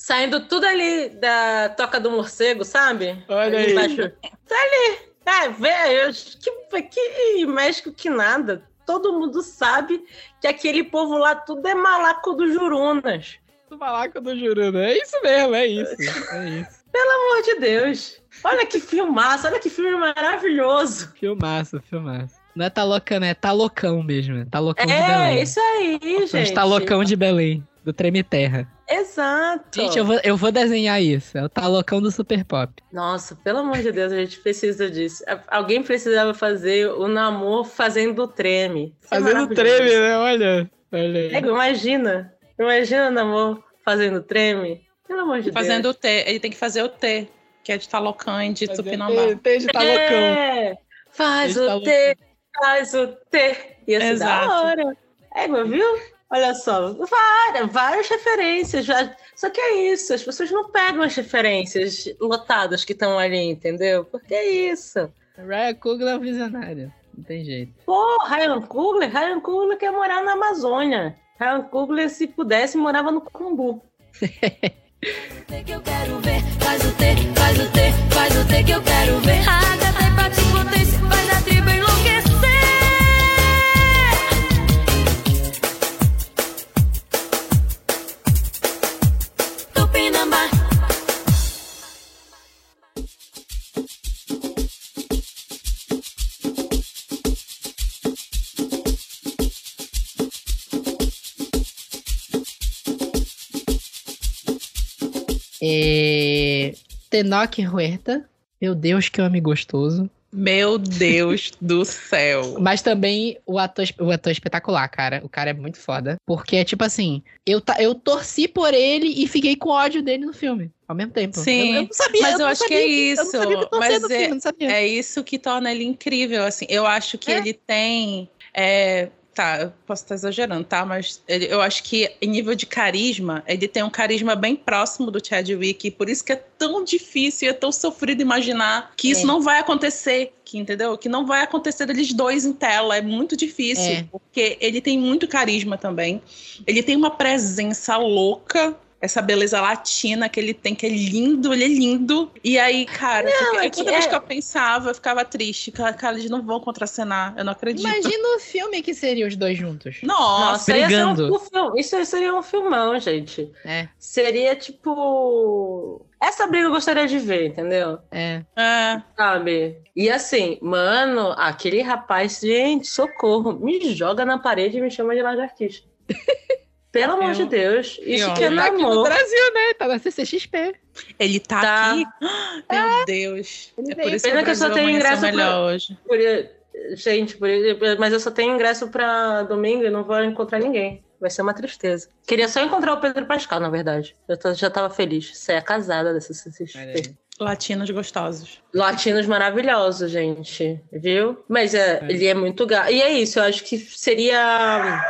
Saindo tudo ali da toca do morcego, sabe? Olha Ali aí. embaixo. Tá ali. Ah, velho, que, que México que nada. Todo mundo sabe que aquele povo lá tudo é malaco dos Jurunas. Do malaco do Juruna. É isso mesmo, é isso. É isso. Pelo amor de Deus. Olha que filmaço, olha que filme maravilhoso. Filmaço, filmaço. Não é tá loucão, é tá loucão mesmo. Tá loucão de Belém. É, isso aí, Somos gente. tá loucão de Belém. Do Treme Terra. Exato. Gente, eu vou, eu vou desenhar isso. É o talocão do Super Pop. Nossa, pelo amor de Deus, a gente precisa disso. Alguém precisava fazer o namoro fazendo treme. Isso é Fazendo maravilhoso. treme, né? Olha. Olha aí. É, imagina. Imagina o namoro fazendo treme. Pelo amor de Fazendo Deus. o T. Ele tem que fazer o T, que é de Talocan e de Fazendo- Tupinambá. Tem de talocão. É, faz tá o T, faz o T. Ia ser Exato. da hora. É, viu? Olha só, várias, várias referências. já- Só que é isso, as pessoas não pegam as referências lotadas que estão ali, entendeu? Porque é isso. Ryan Coogler é um visionário. Não tem jeito. Pô, Ryan Coogler, Ryan Coogler quer morar na Amazônia. Ryan Coogler, se pudesse, morava no Cumbu. T que eu quero ver, faz o T, faz o T, faz o T que eu quero ver. A gata e É... Tenoch Huerta. Meu Deus, que homem gostoso. Meu Deus do céu. Mas também o ator, o ator é espetacular, cara. O cara é muito foda. Porque é tipo assim, eu, ta- eu torci por ele e fiquei com ódio dele no filme. Ao mesmo tempo. Sim, Eu, eu não sabia. mas eu não acho que é Eu não isso, que mas é- filme, eu não sabia. É isso que torna ele incrível, assim. Eu acho que É. ele tem. é, tá, eu posso estar exagerando, tá? Mas ele- eu acho que em nível de carisma, ele tem um carisma bem próximo do Chadwick. E por isso que é tão difícil e é tão sofrido imaginar que isso É. não vai acontecer. Que, entendeu? Que não vai acontecer deles dois em tela. É muito difícil. É. Porque ele tem muito carisma também. Ele tem uma presença louca. Essa beleza latina que ele tem, que é lindo, ele é lindo. E aí, cara, Não, porque é que toda vez é- que eu pensava, eu ficava triste. Cara, cara, eles não vão contracenar, eu não acredito. Imagina o filme que seria os dois juntos. Nossa, um, brigando. um filme- isso aí seria um filmão, gente. É, Seria tipo. Essa briga eu gostaria de ver, entendeu? é. é, Sabe? E assim, mano, aquele rapaz, gente, socorro, me joga na parede e me chama de lagartixa. Pelo amor Eu- de Deus, isso eu- que é Ele tá aqui no namoro. Brasil, né? Tá na CCXP. ele tá, Tá. aqui. Meu Deus. Ele É por isso que Pena o que eu só tenho ingresso melhor hoje. Por- Gente, por- mas eu só tenho ingresso pra domingo e não vou encontrar ninguém. Vai ser uma tristeza. Queria só encontrar o Pedro Pascal, na verdade. Eu tô- já tava feliz. Você é casada dessa CCXP. Latinos gostosos. Latinos maravilhosos, gente. Viu? Mas é, É. ele é muito gato. E é isso, eu acho que seria.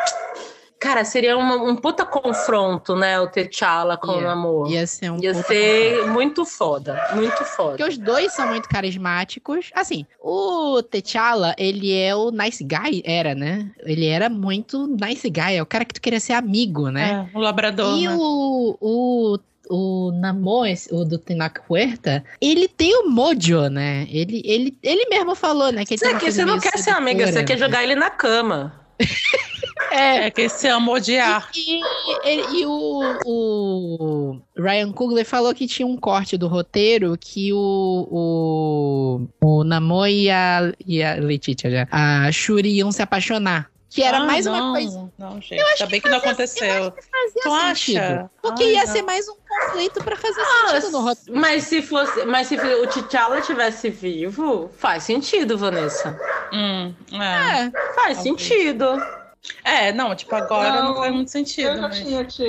Cara, seria uma- um puta confronto, né? O T'Challa com o Ia. Namor. Ia, Ia ser um puta ser muito foda. Muito foda. Porque os dois são muito carismáticos. Assim, o T'Challa, ele é o nice guy, era, né? Ele era muito nice guy, é o cara que tu queria ser amigo, né? É, o labrador, e né? o, o, o Namor, o do Huerta, ele tem o mojo, né? Ele, ele, ele mesmo falou, né? Que ele tem Você, uma que- coisa você não quer ser amiga, você sedutora, quer né? jogar ele na cama. É, É que se ama odiar. E, e- e o, o Ryan Coogler falou que tinha um corte do roteiro que o, o, o Namor e a, e a Letitia já, a Shuri iam se apaixonar. Que era Ah, mais não, uma coisa. Não, gente. Ainda bem que, não aconteceu. Fazia Tu sentido. acha? Porque Ai, ia não. ser mais um conflito pra fazer Ah, sentido no roteiro. mas se fosse, mas se o T'Challa tivesse vivo, faz sentido, Vanessa. Hum, é. É, Faz Talvez. sentido. É, não, tipo, agora não, Não, faz muito sentido. Eu já mas- tinha te.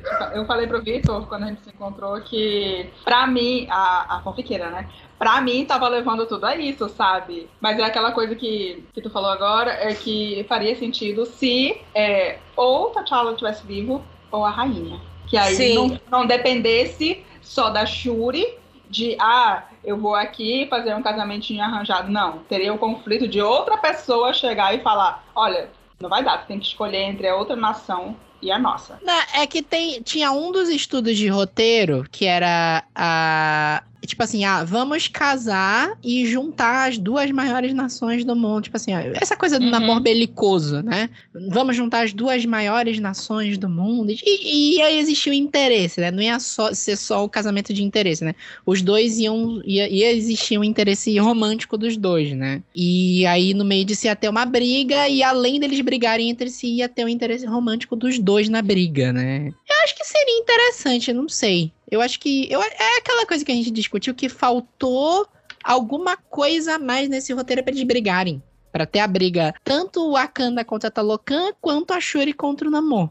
tipo, Eu falei pro Vitor quando a gente se encontrou que, pra mim, a, a fanfiqueira, né? Pra mim, tava levando tudo a isso, sabe? Mas é aquela coisa que, que tu falou agora, é que faria sentido se é, ou T'Challa estivesse vivo ou a rainha. Que aí Sim. não, não dependesse só da Shuri de, ah, eu vou aqui fazer um casamentinho arranjado. Não, teria o conflito de outra pessoa chegar e falar, olha, não vai dar, tu tem que escolher entre a outra nação e a nossa. Não, é que tem, tinha um dos estudos de roteiro que era a. Tipo assim, ah, vamos casar e juntar as duas maiores nações do mundo. Tipo assim, ah, essa coisa do Uhum. namoro belicoso, né? Vamos juntar as duas maiores nações do mundo. E, e aí existia o interesse, né? Não ia só, ser só o casamento de interesse, né? Os dois iam. Ia, ia existir um interesse romântico dos dois, né? E aí no meio disso ia ter uma briga, e além deles brigarem entre si, ia ter um interesse romântico dos dois na briga, né? Eu acho que seria interessante, não sei. Eu acho que. Eu, é aquela coisa que a gente discutiu que faltou alguma coisa a mais nesse roteiro pra eles brigarem. Pra ter a briga, tanto o Wakanda contra a Talocan, quanto a Shuri contra o Namor.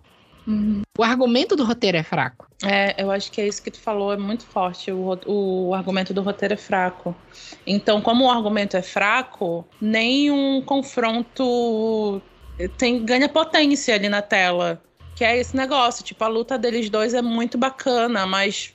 O argumento do roteiro é fraco. É, eu acho que é isso que tu falou, é muito forte. O, ro- o argumento do roteiro é fraco. Então, como o argumento é fraco, nenhum confronto tem, ganha potência ali na tela. Que é esse negócio, tipo, a luta deles dois é muito bacana, mas.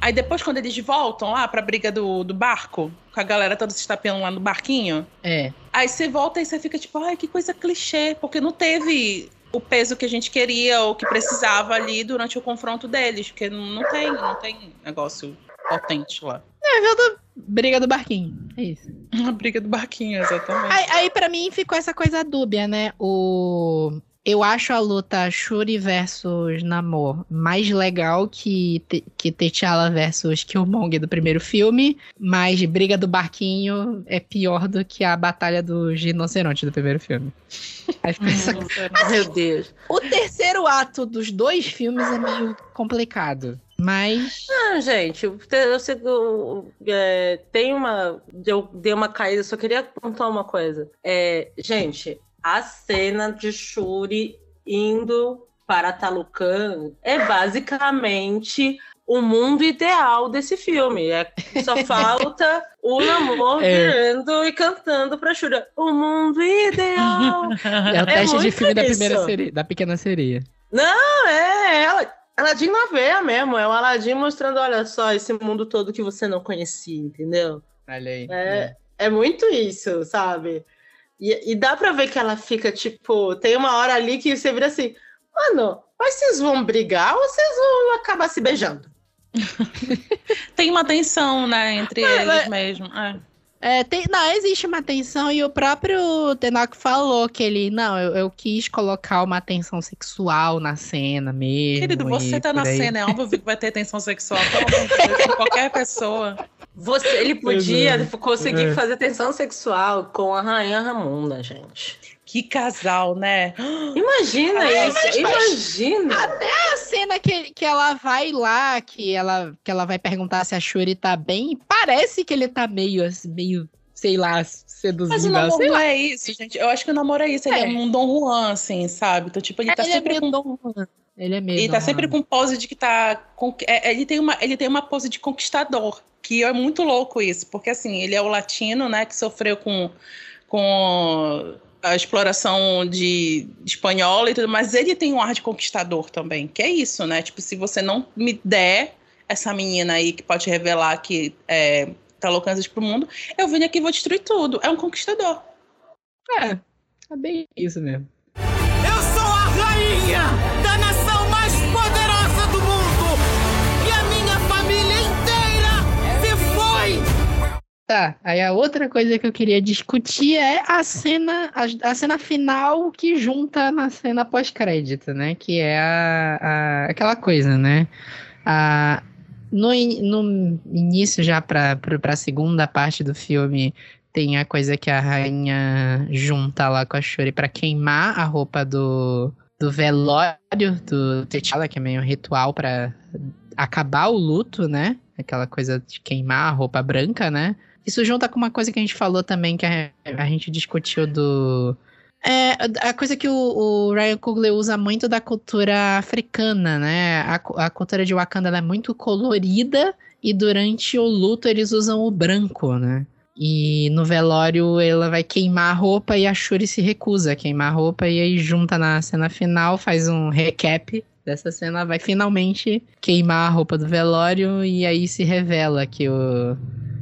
Aí depois, quando eles voltam lá pra briga do, do barco, com a galera toda se estapeando lá no barquinho, É. Aí você volta e você fica tipo, ai, que coisa clichê, porque não teve o peso que a gente queria ou que precisava ali durante o confronto deles, porque não, não tem, não tem negócio potente lá. É, viu do briga do barquinho. É isso. A briga do barquinho, exatamente. Aí, aí para mim ficou essa coisa dúbia, né? O eu acho a luta Shuri versus Namor mais legal que, que T'Challa versus Killmonger do primeiro filme, mas Briga do Barquinho é pior do que a Batalha do Rinoceronte do primeiro filme. Aí ficou essa Hum, Meu Deus. O terceiro ato dos dois filmes é meio complicado, mas Não, gente, eu, eu sei que eu, é, tem uma. Eu dei uma caída, só queria contar uma coisa. É, gente, a cena de Shuri indo para Talucan é basicamente o mundo ideal desse filme. É, só falta o namoro É. virando e cantando pra Shuri. O mundo ideal. é o teste de muito filme da primeira sereia, da pequena sereia. Não, é ela. Aladdin na veia mesmo, é o Aladdin mostrando, olha só, esse mundo todo que você não conhecia, entendeu? Olha aí. É, é muito isso, sabe? E, e dá pra ver que ela fica, tipo, tem uma hora ali que você vira assim, mano, mas vocês vão brigar ou vocês vão acabar se beijando? Tem uma tensão, né, entre Mas- eles mas- mesmo. É. É, tem, não, existe uma tensão e o próprio Tenok falou que ele, não, eu, eu quis colocar uma tensão sexual na cena mesmo. Querido, você tá na aí. cena, é óbvio que vai ter tensão sexual. Pelo amor de Deus, com qualquer pessoa. Você, ele podia é. conseguir É. fazer tensão sexual com a Rainha Ramunda, gente. Que casal, né? Imagina Ai, isso, mas- imagina. A cena que, que ela vai lá, que ela, que ela vai perguntar se a Shuri tá bem, parece que ele tá meio, assim, meio, sei lá, seduzido. Mas o namoro sei não lá. é isso, gente. Eu acho que o namoro é isso. Ele é, É. um Dom Juan, assim, sabe? Então, tipo, ele tá ele sempre é com meio Dom Juan. Ele é meio Ele tá sempre Juan. com pose de que tá. con- é, ele, tem uma, ele tem uma pose de conquistador, que é muito louco isso, porque assim, ele é o latino, né, que sofreu com, com a exploração de espanhola e tudo, mas ele tem um ar de conquistador também, que é isso, né? Tipo, se você não me der essa menina aí que pode revelar que é, tá loucando pro mundo, eu venho aqui e vou destruir tudo. É um conquistador. É, é bem isso mesmo. Eu sou a rainha da nação Tá, aí a outra coisa que eu queria discutir é a cena, a, a cena final que junta na cena pós-crédito, né? Que é a, a- aquela coisa, né? A, no, no início, já pra, pra segunda parte do filme, tem a coisa que a rainha junta lá com a Shuri pra queimar a roupa do, do velório do T'Challa, que é meio ritual pra acabar o luto, né? Aquela coisa de queimar a roupa branca, né? Isso junta com uma coisa que a gente falou também, que a, a gente discutiu do. É, a coisa que o, o Ryan Coogler usa muito da cultura africana, né? A, a cultura de Wakanda é muito colorida e durante o luto eles usam o branco, né? E no velório ela vai queimar a roupa e a Shuri se recusa a queimar a roupa e aí junta na cena final, faz um recap dessa cena, vai finalmente queimar a roupa do velório e aí se revela que o,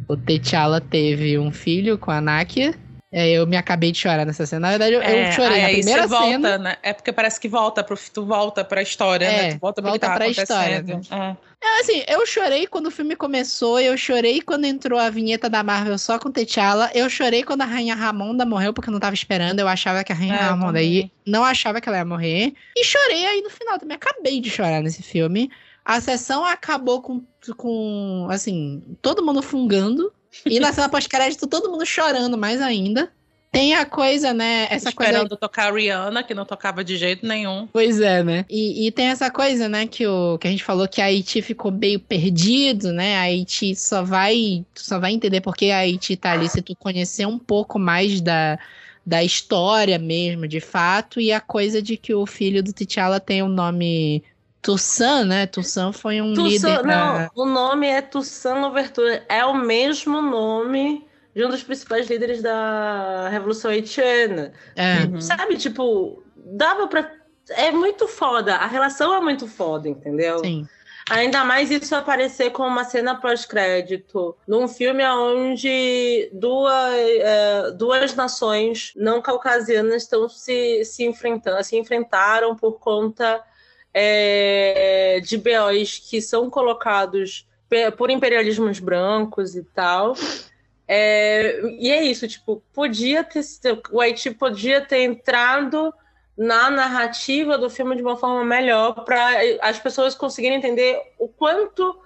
o T'Challa teve um filho com a Nakia. É, eu me acabei de chorar nessa cena. Na verdade, eu, eu chorei É, aí, na aí primeira volta, cena. né? É porque parece que volta pro, tu volta pra história, É, né? Tu volta pro volta que tá pra história, acontecendo. É. É, assim, eu chorei quando o filme começou, eu chorei quando entrou a vinheta da Marvel só com T'Challa, eu chorei quando a Rainha Ramonda morreu, porque eu não tava esperando, eu achava que a Rainha É, Ramonda ia, não achava que ela ia morrer, e chorei aí no final também, acabei de chorar nesse filme. A sessão acabou com, com assim, todo mundo fungando, e na cena pós-crédito todo mundo chorando mais ainda. Tem a coisa, né, essa coisa Esperando tocar a Rihanna, que não tocava de jeito nenhum. Pois é, né? E, e tem essa coisa, né, que, o, que a gente falou que a Haiti ficou meio perdido, né? A Haiti só vai, tu só vai entender porque a Haiti tá ali se tu conhecer um pouco mais da, da história mesmo, de fato, e a coisa de que o filho do T'Challa tem o nome Toussaint, né? Toussaint foi um líder da... não, o nome é Toussaint Louverture. É o mesmo nome de um dos principais líderes da Revolução Haitiana. É, Uhum. Sabe, tipo, dava pra. É muito foda. A relação é muito foda, entendeu? sim. Ainda mais isso aparecer como uma cena pós-crédito num filme onde duas, é, duas nações não caucasianas estão se, se enfrentando, se enfrentaram por conta é, de BOs que são colocados por imperialismos brancos e tal. É, e é isso, tipo, podia ter o Haiti podia ter entrado na narrativa do filme de uma forma melhor para as pessoas conseguirem entender o quanto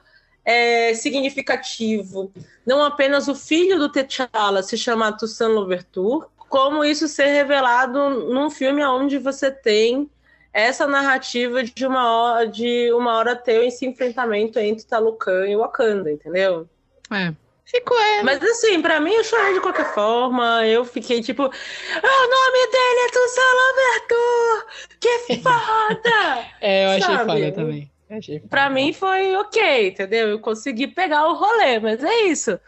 é significativo não apenas o filho do T'Challa se chamar Toussaint Louverture, como isso ser revelado num filme onde você tem essa narrativa de uma hora, de uma hora ter esse enfrentamento entre Talucan e Wakanda, entendeu? É. Ficou, é. Mas assim, pra mim eu chorei de qualquer forma. Eu fiquei tipo, "Ah, o nome dele é Toussaint Louverture! Que foda! É, eu achei Sabe? foda também. Eu achei pra mim foi ok, entendeu? Eu consegui pegar o rolê, mas é isso.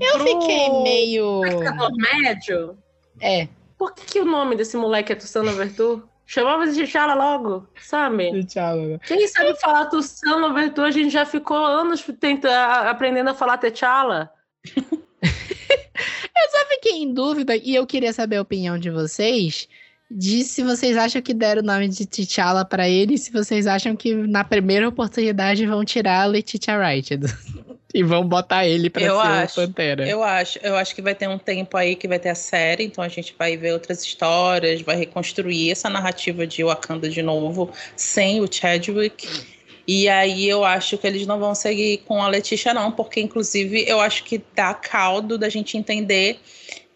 Eu Pro fiquei meio. espectador médio, É, por que, que o nome desse moleque é Toussaint Louverture? Chamava de T'Challa logo, sabe? T'Challa. Quem sabe falar Toussaint Louverture, a gente já ficou anos tenta, aprendendo a falar T'Challa. Eu só fiquei em dúvida e eu queria saber a opinião de vocês de se vocês acham que deram o nome de T'Challa pra ele e se vocês acham que na primeira oportunidade vão tirar a Letitia Wright do- e vão botar ele pra Eu ser acho, o Pantera. Eu acho, eu acho que vai ter um tempo aí que vai ter a série, então a gente vai ver outras histórias, vai reconstruir essa narrativa de Wakanda de novo, sem o Chadwick. E aí eu acho que eles não vão seguir com a Letícia, não, porque inclusive eu acho que dá caldo da gente entender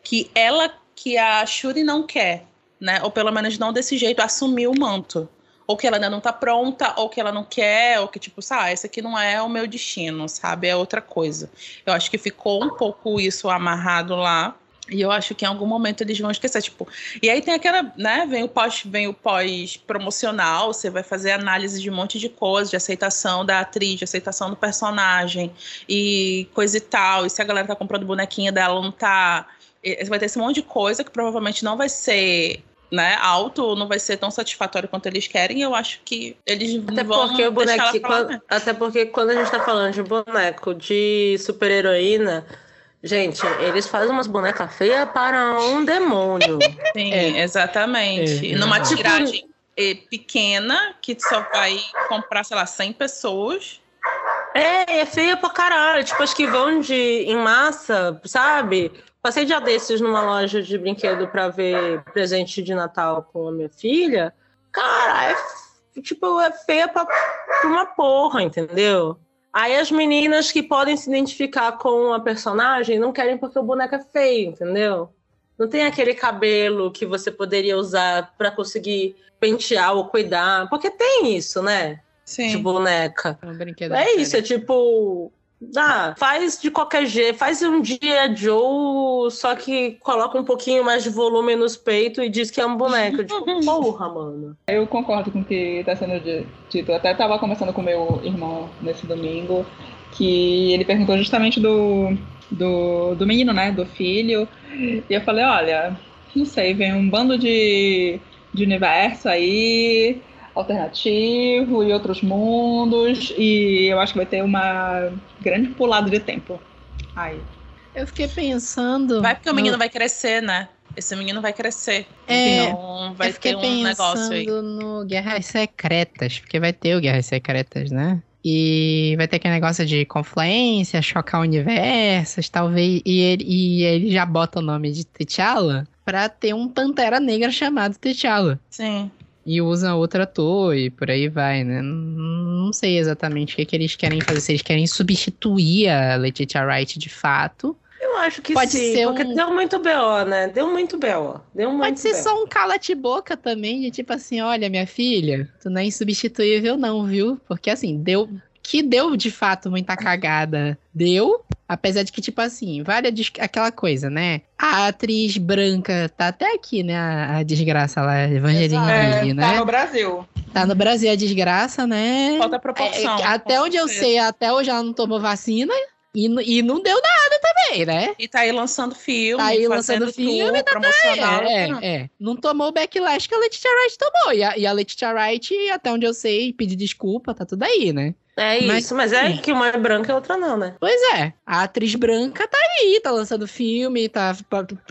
que ela, que a Shuri não quer, né? Ou pelo menos não desse jeito, assumir o manto. Ou que ela ainda não tá pronta, ou que ela não quer, ou que, tipo, sabe, esse aqui não é o meu destino, sabe? É outra coisa. Eu acho que ficou um pouco isso amarrado lá. E eu acho que em algum momento eles vão esquecer, tipo. E aí tem aquela, né? Vem o pós, vem o pós promocional, você vai fazer análise de um monte de coisa, de aceitação da atriz, de aceitação do personagem e coisa e tal. E se a galera tá comprando bonequinha dela, não tá. Vai ter esse monte de coisa que provavelmente não vai ser né, alto ou não vai ser tão satisfatório quanto eles querem. E eu acho que eles Até vão porque o deixar ela bonequinho. falar, quando- né? até porque quando a gente tá falando de boneco de super-heroína, gente, eles fazem umas bonecas feias para um demônio. Sim, É. exatamente. É, Numa tiragem eh, pequena, que só vai comprar, sei lá, 100 pessoas. É, é feia pra caralho. Tipo, as que vão de em massa, sabe? Passei dia desses numa loja de brinquedo pra ver presente de Natal com a minha filha. Cara, é tipo, é feia pra, pra uma porra, entendeu? Aí as meninas que podem se identificar com a personagem não querem porque o boneco é feio, entendeu? Não tem aquele cabelo que você poderia usar pra conseguir pentear ou cuidar. Porque tem isso, né? Sim. De boneca. É um É isso, é tipo. Ah, faz de qualquer jeito, faz um dia Joe, só que coloca um pouquinho mais de volume nos peitos e diz que é um boneco. tipo, porra, mano. Eu concordo com o que está sendo di- dito. Eu até estava conversando com meu irmão nesse domingo, que ele perguntou justamente do, do, do menino, né? Do filho. E eu falei, olha, não sei, vem um bando de, de universo aí, alternativo e outros mundos, e eu acho que vai ter uma grande pulada de tempo. Aí. Eu fiquei pensando. Vai porque o no- menino vai crescer, né? Esse menino vai crescer. É, então vai ter um negócio aí. no Guerras Secretas, porque vai ter o Guerras Secretas, né? E vai ter aquele negócio de confluência, chocar universos, talvez. E ele, e ele já bota o nome de T'Challa pra ter um Pantera Negra chamado T'Challa. Sim. E usa outro ator e por aí vai, né? Não, sei exatamente o que, que eles querem fazer. Se eles querem substituir a Letitia Wright de fato. Eu acho que Pode sim, ser porque um- deu muito BO, né? Deu muito BO. Deu muito Pode ser BO. só um cala-te-boca também, de tipo assim, olha, minha filha, tu não é insubstituível não, viu? Porque assim, deu... Que deu, de fato, muita cagada. Deu, apesar de que, tipo assim, vale des- aquela coisa, né? A atriz branca tá até aqui, né? A, a desgraça lá, Evangeline É, Lilly, tá né? no Brasil. Tá no Brasil a desgraça, né? Falta proporção. É, até com onde eu certeza. sei, até hoje ela não tomou vacina. E, e não deu nada também, né? E tá aí lançando filme, Tá aí fazendo lançando filme, tour promocional. É, é, é. Não tomou o backlash que a Letitia Wright tomou. E a, e a Letitia Wright, até onde eu sei, pedir desculpa, tá tudo aí, né? É Mas- isso, mas é que uma é branca e outra não, né? Pois é, a atriz branca tá aí, tá lançando filme, tá,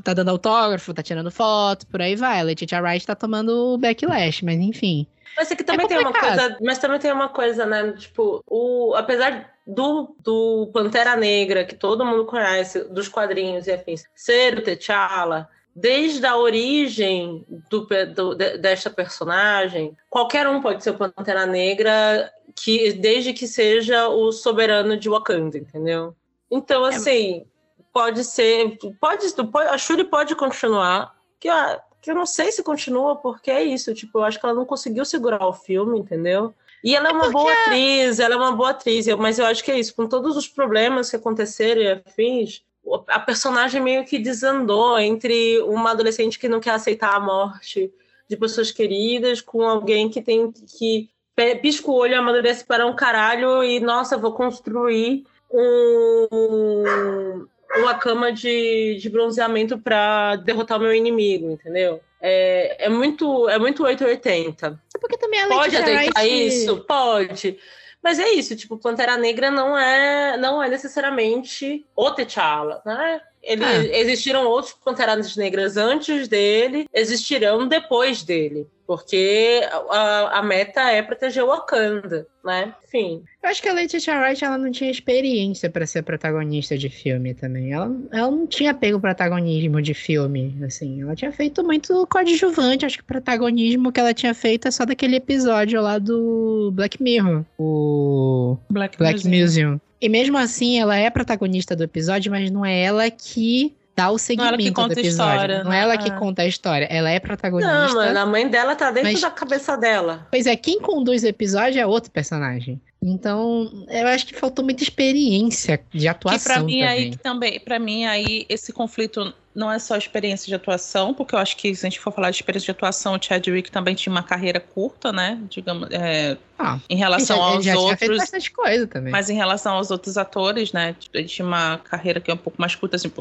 tá dando autógrafo, tá tirando foto, por aí vai. A Letitia Wright tá tomando backlash, mas enfim. Mas aqui também É tem uma coisa, mas também tem uma coisa, né? Tipo, o, apesar do, do Pantera Negra, que todo mundo conhece, dos quadrinhos e afins, ser o T'Challa, desde a origem do, do- de- desta personagem, qualquer um pode ser o Pantera Negra, que, desde que seja o soberano de Wakanda, entendeu? Então, assim, pode ser. Pode, pode- a Shuri pode continuar, que eu, que eu não sei se continua, porque é isso. Tipo, eu acho que ela não conseguiu segurar o filme, entendeu? E ela é uma boa atriz, ela é uma boa atriz, mas eu acho que é isso, com todos os problemas que aconteceram e afins, a personagem meio que desandou entre uma adolescente que não quer aceitar a morte de pessoas queridas com alguém que tem que pisca o olho, amadurece para um caralho e, nossa, vou construir um, uma cama de, de bronzeamento para derrotar o meu inimigo, entendeu? É, é muito é muito 880. É porque também a Pode aceitar isso? Pode. Mas é isso, tipo, Pantera Negra não é, não é necessariamente o T'Challa, né? Ele, Ah. Existiram outros Panteras Negras antes dele, existirão depois dele. Porque a, a meta é proteger o Wakanda, né? Enfim. Eu acho que a Letitia Wright ela não tinha experiência pra ser protagonista de filme também. Ela, ela não tinha pego protagonismo de filme, assim. Ela tinha feito muito coadjuvante. Acho que o protagonismo que ela tinha feito é só daquele episódio lá do Black Mirror, o Black, Black Museum. Museum. E mesmo assim, ela é protagonista do episódio, mas não é ela que dá o segmento que conta do a episódio. história, não é né? ela que Ah. conta a história. Ela é protagonista. Não, mano, a mãe dela tá dentro Mas- da cabeça dela. Pois é, quem conduz o episódio é outro personagem. Então, eu acho que faltou muita experiência de atuação Que pra mim também. aí que também, para mim aí esse conflito não é só experiência de atuação, porque eu acho que se a gente for falar de experiência de atuação, o Chadwick também tinha uma carreira curta, né? Digamos, é, Ah, em relação já, aos já tinha feito outros. bastante coisa também. Mas em relação aos outros atores, né? Ele tinha uma carreira que é um pouco mais curta, assim,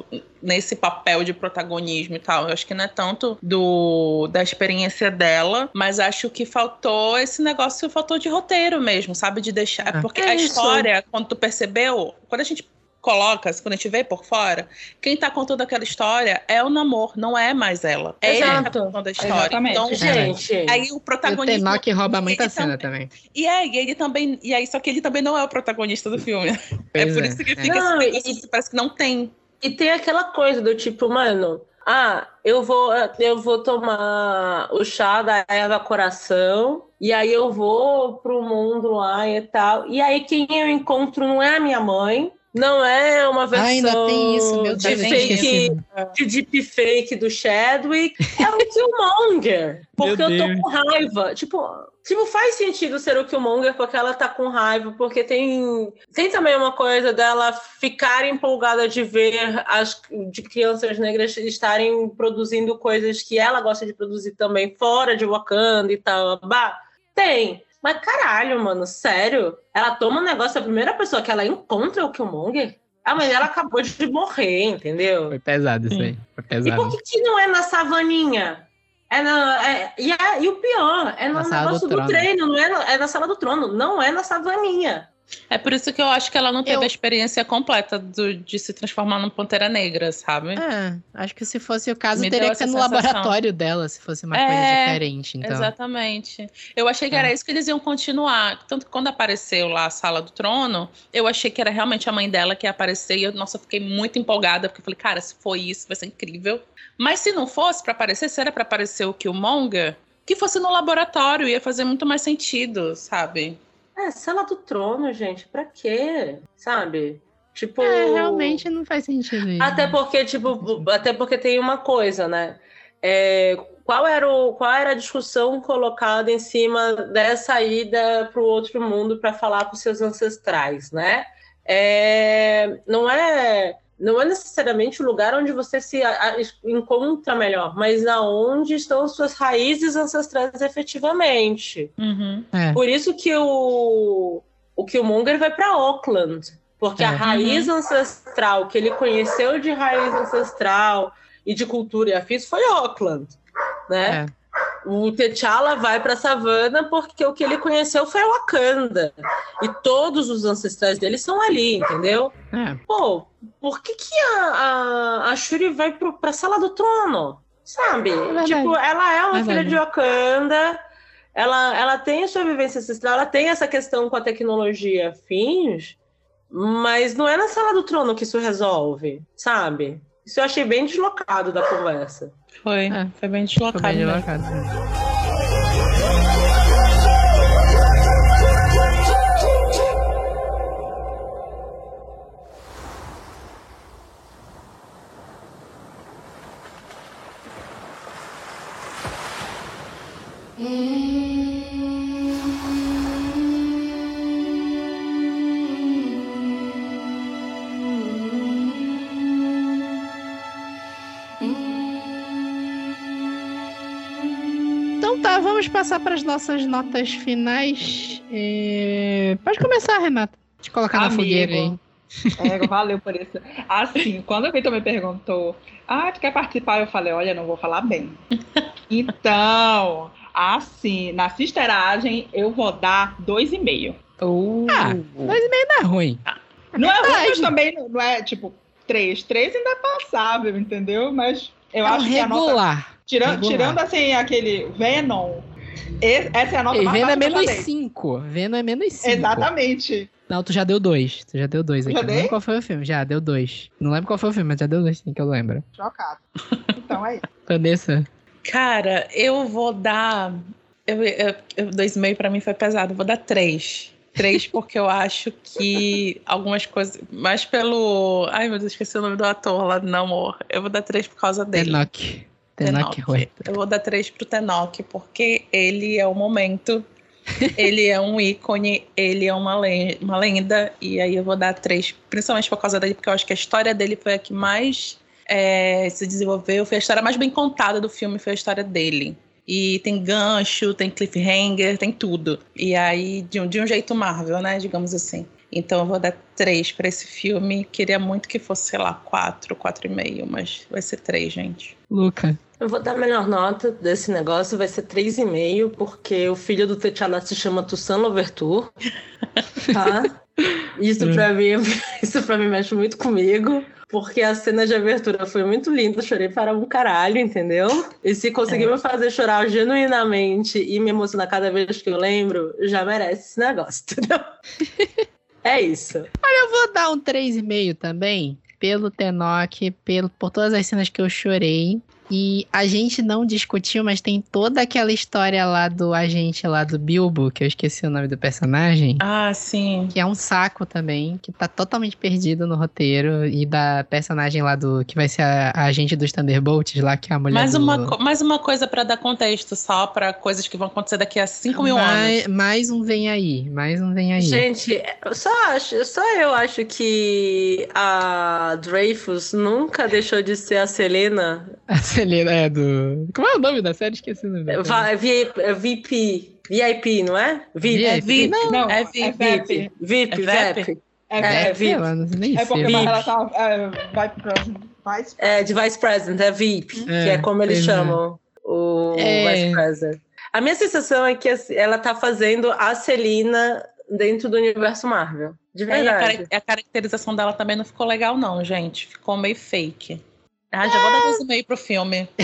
nesse papel de protagonismo e tal. Eu acho que não é tanto do da experiência dela, mas acho que faltou esse negócio, faltou de roteiro mesmo, sabe? De deixar. Ah. Porque É a isso. história, quando tu percebeu, quando a gente coloca, quando a gente vê por fora, quem tá contando aquela história é o namor, não é mais ela. É ele que tá Exato. contando a história. Exatamente. Então, Gente, aí o E o protagonista. Tenoch rouba muita cena também- também. E é, e ele também. E aí, só que ele também não é o protagonista do filme. é Pois por é, isso que é. fica Não, esse e- negócio que parece que não tem. E tem aquela coisa do tipo, mano, ah, eu vou, eu vou tomar o chá da erva coração, e aí eu vou pro mundo lá e tal. E aí quem eu encontro não é a minha mãe, não é uma versão Ah, ainda tem isso, meu de Deus, fake, de deepfake do Chadwick, é o Killmonger. Porque eu tô com raiva. Tipo, tipo, faz sentido ser o Killmonger porque ela tá com raiva, porque tem, tem também uma coisa dela ficar empolgada de ver as de crianças negras estarem produzindo coisas que ela gosta de produzir também fora de Wakanda e tal. Bah, tem. Mas caralho, mano, sério? Ela toma um negócio, a primeira pessoa que ela encontra é o Killmonger? A mãe dela acabou de morrer, entendeu? Foi pesado isso aí. Foi E pesado. por que, que não é na savaninha? É na, é- e, é- e o pior, é no Na negócio do do, treino, não é, na- é na sala do trono, não é na savaninha. É por isso que eu acho que ela não teve Eu- a experiência completa do- de se transformar numa Pantera Negra, sabe? É, acho que se fosse o caso, Me teria que ser no sensação. laboratório dela, se fosse uma É, coisa diferente. Então. Exatamente. Eu achei que É. era isso que eles iam continuar. Tanto que quando apareceu lá a sala do trono, eu achei que era realmente a mãe dela que ia aparecer. E eu, nossa, fiquei muito empolgada, porque eu falei, cara, se for isso, vai ser incrível. Mas se não fosse pra aparecer, se era pra aparecer o Killmonger, que fosse no laboratório, ia fazer muito mais sentido, sabe? É, sala do trono, gente, pra quê? Sabe? Tipo. É, realmente não faz sentido isso. Até porque, tipo, até porque tem uma coisa, né? É, qual, era o, qual era a discussão colocada em cima dessa ida para o outro mundo para falar com seus ancestrais, né? É, não é não é necessariamente o lugar onde você se a- a- encontra melhor, mas aonde estão suas raízes ancestrais efetivamente. Uhum. É. Por isso que o, o Killmonger vai para Auckland. Porque a É. raiz ancestral que ele conheceu de raiz ancestral e de cultura e afins foi Auckland, né? É. O T'Challa vai para a savana porque o que ele conheceu foi Wakanda. E todos os ancestrais dele são ali, entendeu? É. Pô, por que, que a, a, a Shuri vai pro, pra sala do trono? Sabe? verdade. tipo, ela é uma É filha de Wakanda, ela, ela tem a sua vivência ancestral, ela tem essa questão com a tecnologia fins, mas não é na sala do trono que isso resolve, sabe? Isso eu achei bem deslocado da conversa. Foi. É. Foi bem deslocado. bem mesmo. deslocado. Então vamos passar para as nossas notas finais. É, Pode começar, Renata. Te colocar na Amigo. fogueira aí. É, valeu por isso. Assim, quando o Vitor me perguntou, ah, tu quer participar? Eu falei, olha, não vou falar bem. Então, assim, na sisteragem, eu vou dar dois e meio. Ah, dois e meio não é ruim. Não é ruim, mas também não- não é, tipo, três. Três ainda é passável, entendeu? Mas eu é um acho que a nota... regular. Tirando, regular. tirando, assim, aquele Venom, essa é a nota E mais Venom é já menos dei. 5. Venom é menos 5. Exatamente. Não, tu já deu dois. Tu já deu dois aqui. Já Não lembro qual foi o filme. Já, deu dois. Não lembro qual foi o filme, mas já deu dois sim, que eu lembro. Chocado. Então é isso. Vanessa. Cara, eu vou dar. Eu, eu, eu- dois e meio pra mim foi pesado. Eu vou dar três. Três porque eu acho que algumas coisas. Mas pelo. Ai, meu Deus, esqueci o nome do ator lá do Namor. Eu vou dar três por causa dele. Tenoch. Tenoch. Eu vou dar três pro Tenoch, porque ele é o momento. ele é um ícone, ele é uma, le- uma lenda. E aí eu vou dar três, principalmente por causa dele, porque eu acho que a história dele foi a que mais é, se desenvolveu. Foi a história mais bem contada do filme, foi a história dele. E tem gancho, tem cliffhanger, tem tudo. E aí, de um, de um jeito Marvel, né? Digamos assim. Então eu vou dar três pra esse filme. Queria muito que fosse, sei lá, quatro, quatro e meio, mas vai ser três, gente. Luca. Eu vou dar a melhor nota desse negócio, vai ser 3,5, porque o filho do T'Challa se chama Toussaint Louverture, tá? Isso pra, mim, isso pra mim mexe muito comigo. Porque a cena de abertura foi muito linda, chorei para um caralho, entendeu? E se conseguir É. me fazer chorar genuinamente e me emocionar cada vez que eu lembro, já merece esse negócio, entendeu? é isso. Eu vou dar um 3,5 também, pelo Tenoch, pelo, por todas as cenas que eu chorei. E a gente não discutiu, mas tem toda aquela história lá do agente lá do Bilbo, que eu esqueci o nome do personagem. Ah, sim. Que é um saco também, que tá totalmente perdido no roteiro. E da personagem lá do. Que vai ser a, a agente dos Thunderbolts lá, que é a mulher Mais do... uma, mais uma coisa pra dar contexto, só pra coisas que vão acontecer daqui a 5 mil mais, anos. mais um vem aí, mais um vem aí. Gente, eu só acho, só eu acho que a Dreyfus nunca deixou de ser a Selena. A Selena é do. Como é o nome da série? Esqueci o nome da série. VIP, VIP, não é? VIP. É VIP, Não, é é VIP. VIP. VIP, É VIP. É, É, é, VIP. Sei lá, não sei nem é porque tá. É, vai pra. Vai É, de Vice President, é VIP, que É, é como eles é. chamam o É. Vice President. A minha sensação é que assim, ela tá fazendo a Celina dentro do universo Marvel. De Aí a, verdade. cara- a caracterização dela também não ficou legal, não, gente. Ficou meio fake. Ah, já vou dar dois e meio pro filme.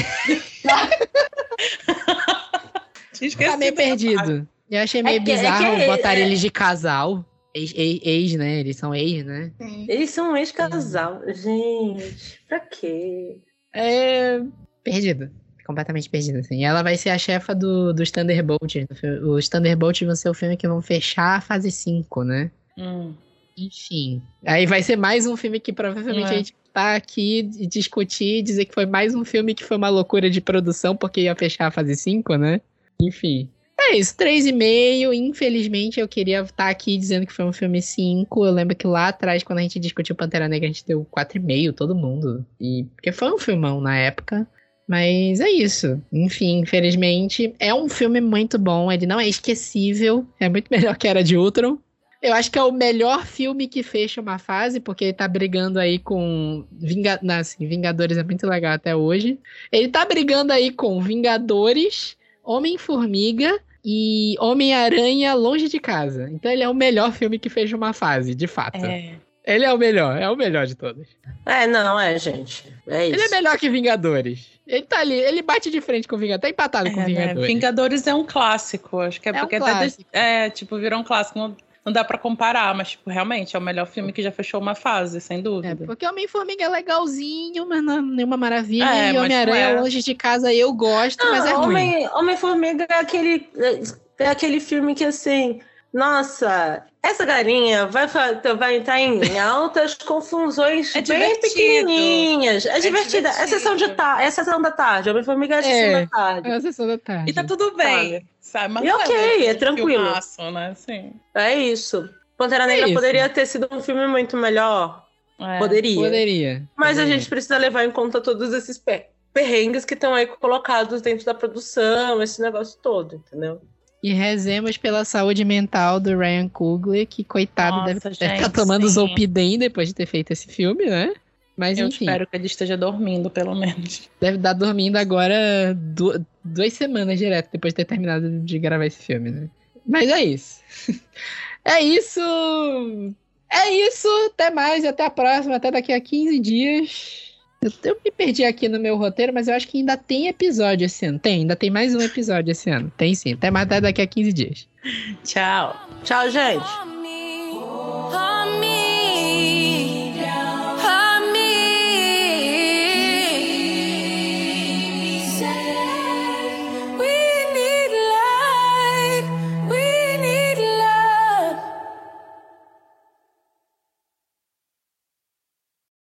Tinha Tá esquecido meio perdido. Eu achei meio que- é bizarro que- botar é- eles de casal. Ex, ex, ex, né? Eles são ex, né? Eles são um ex-casal. Gente, pra quê? É. Perdido. Completamente perdido, assim. E ela vai ser a chefa do, dos Thunderbolts. Os Thunderbolts vão ser o filme que vão fechar a fase 5, né? Hum. Enfim. Aí vai ser mais um filme que provavelmente É. a gente tá aqui e discutir, dizer que foi mais um filme que foi uma loucura de produção porque ia fechar a fase 5, né? Enfim. É isso, 3,5. Infelizmente eu queria estar aqui dizendo que foi um filme 5. Eu lembro que lá atrás, quando a gente discutiu Pantera Negra, a gente deu 4,5, todo mundo. E porque foi um filmão na época. Mas é isso. Enfim, infelizmente, é um filme muito bom. Ele não é esquecível. É muito melhor que Era de Ultron. Eu acho que é o melhor filme que fecha uma fase, porque ele tá brigando aí com. Vinga... não, assim, Vingadores é muito legal até hoje. Ele tá brigando aí com Vingadores, Homem-Formiga e Homem-Aranha Longe de Casa. Então ele é o melhor filme que fecha uma fase, de fato. É. Ele é o melhor, é o melhor de todos. É, não, é, gente. É isso. Ele é melhor que Vingadores. Ele tá ali, ele bate de frente com Vingadores, tá empatado com É, né? Vingadores. Vingadores é um clássico, acho que é, É um porque até é, tipo, virou um clássico, não, não dá pra comparar, mas tipo, realmente é o melhor filme que já fechou uma fase, sem É, dúvida. porque Homem-Formiga é legalzinho, mas não é nenhuma maravilha. É, e Homem-Aranha não é. longe de casa eu gosto, mas é Ah, ruim. Homem- Homem-Formiga é aquele, é aquele filme que, assim, nossa, essa galinha vai, vai entrar em altas confusões É bem pequenininhas. É, divertida. É divertido. sessão, de ta é sessão da tarde. Homem-Formiga é sessão É. da tarde. É a sessão da tarde. E tá tudo bem, sabe? Mas E não ok, é tranquilo. filmaço, né? Assim, É isso. Pantera Negra isso. poderia ter sido um filme muito melhor. é. Poderia. Poderia. Mas a Poderia. gente precisa levar em conta todos esses pe- perrengues que estão aí colocados dentro da produção, esse negócio todo, entendeu? E rezemos pela saúde mental do Ryan Coogler, que coitado Nossa, deve estar gente, tomando sim. Zolpidem depois de ter feito esse filme, né? Mas Eu enfim, espero que ele esteja dormindo, pelo menos. deve estar dormindo agora du- duas semanas direto depois de ter terminado de gravar esse filme, né? Mas é isso. É isso. É isso. Até mais. Até a próxima. Até daqui a 15 dias. Eu, eu me perdi aqui no meu roteiro, mas eu acho que ainda tem episódio esse ano. Tem, ainda tem mais um episódio esse ano. Tem sim. Até mais até daqui a 15 dias. Tchau. Tchau, gente.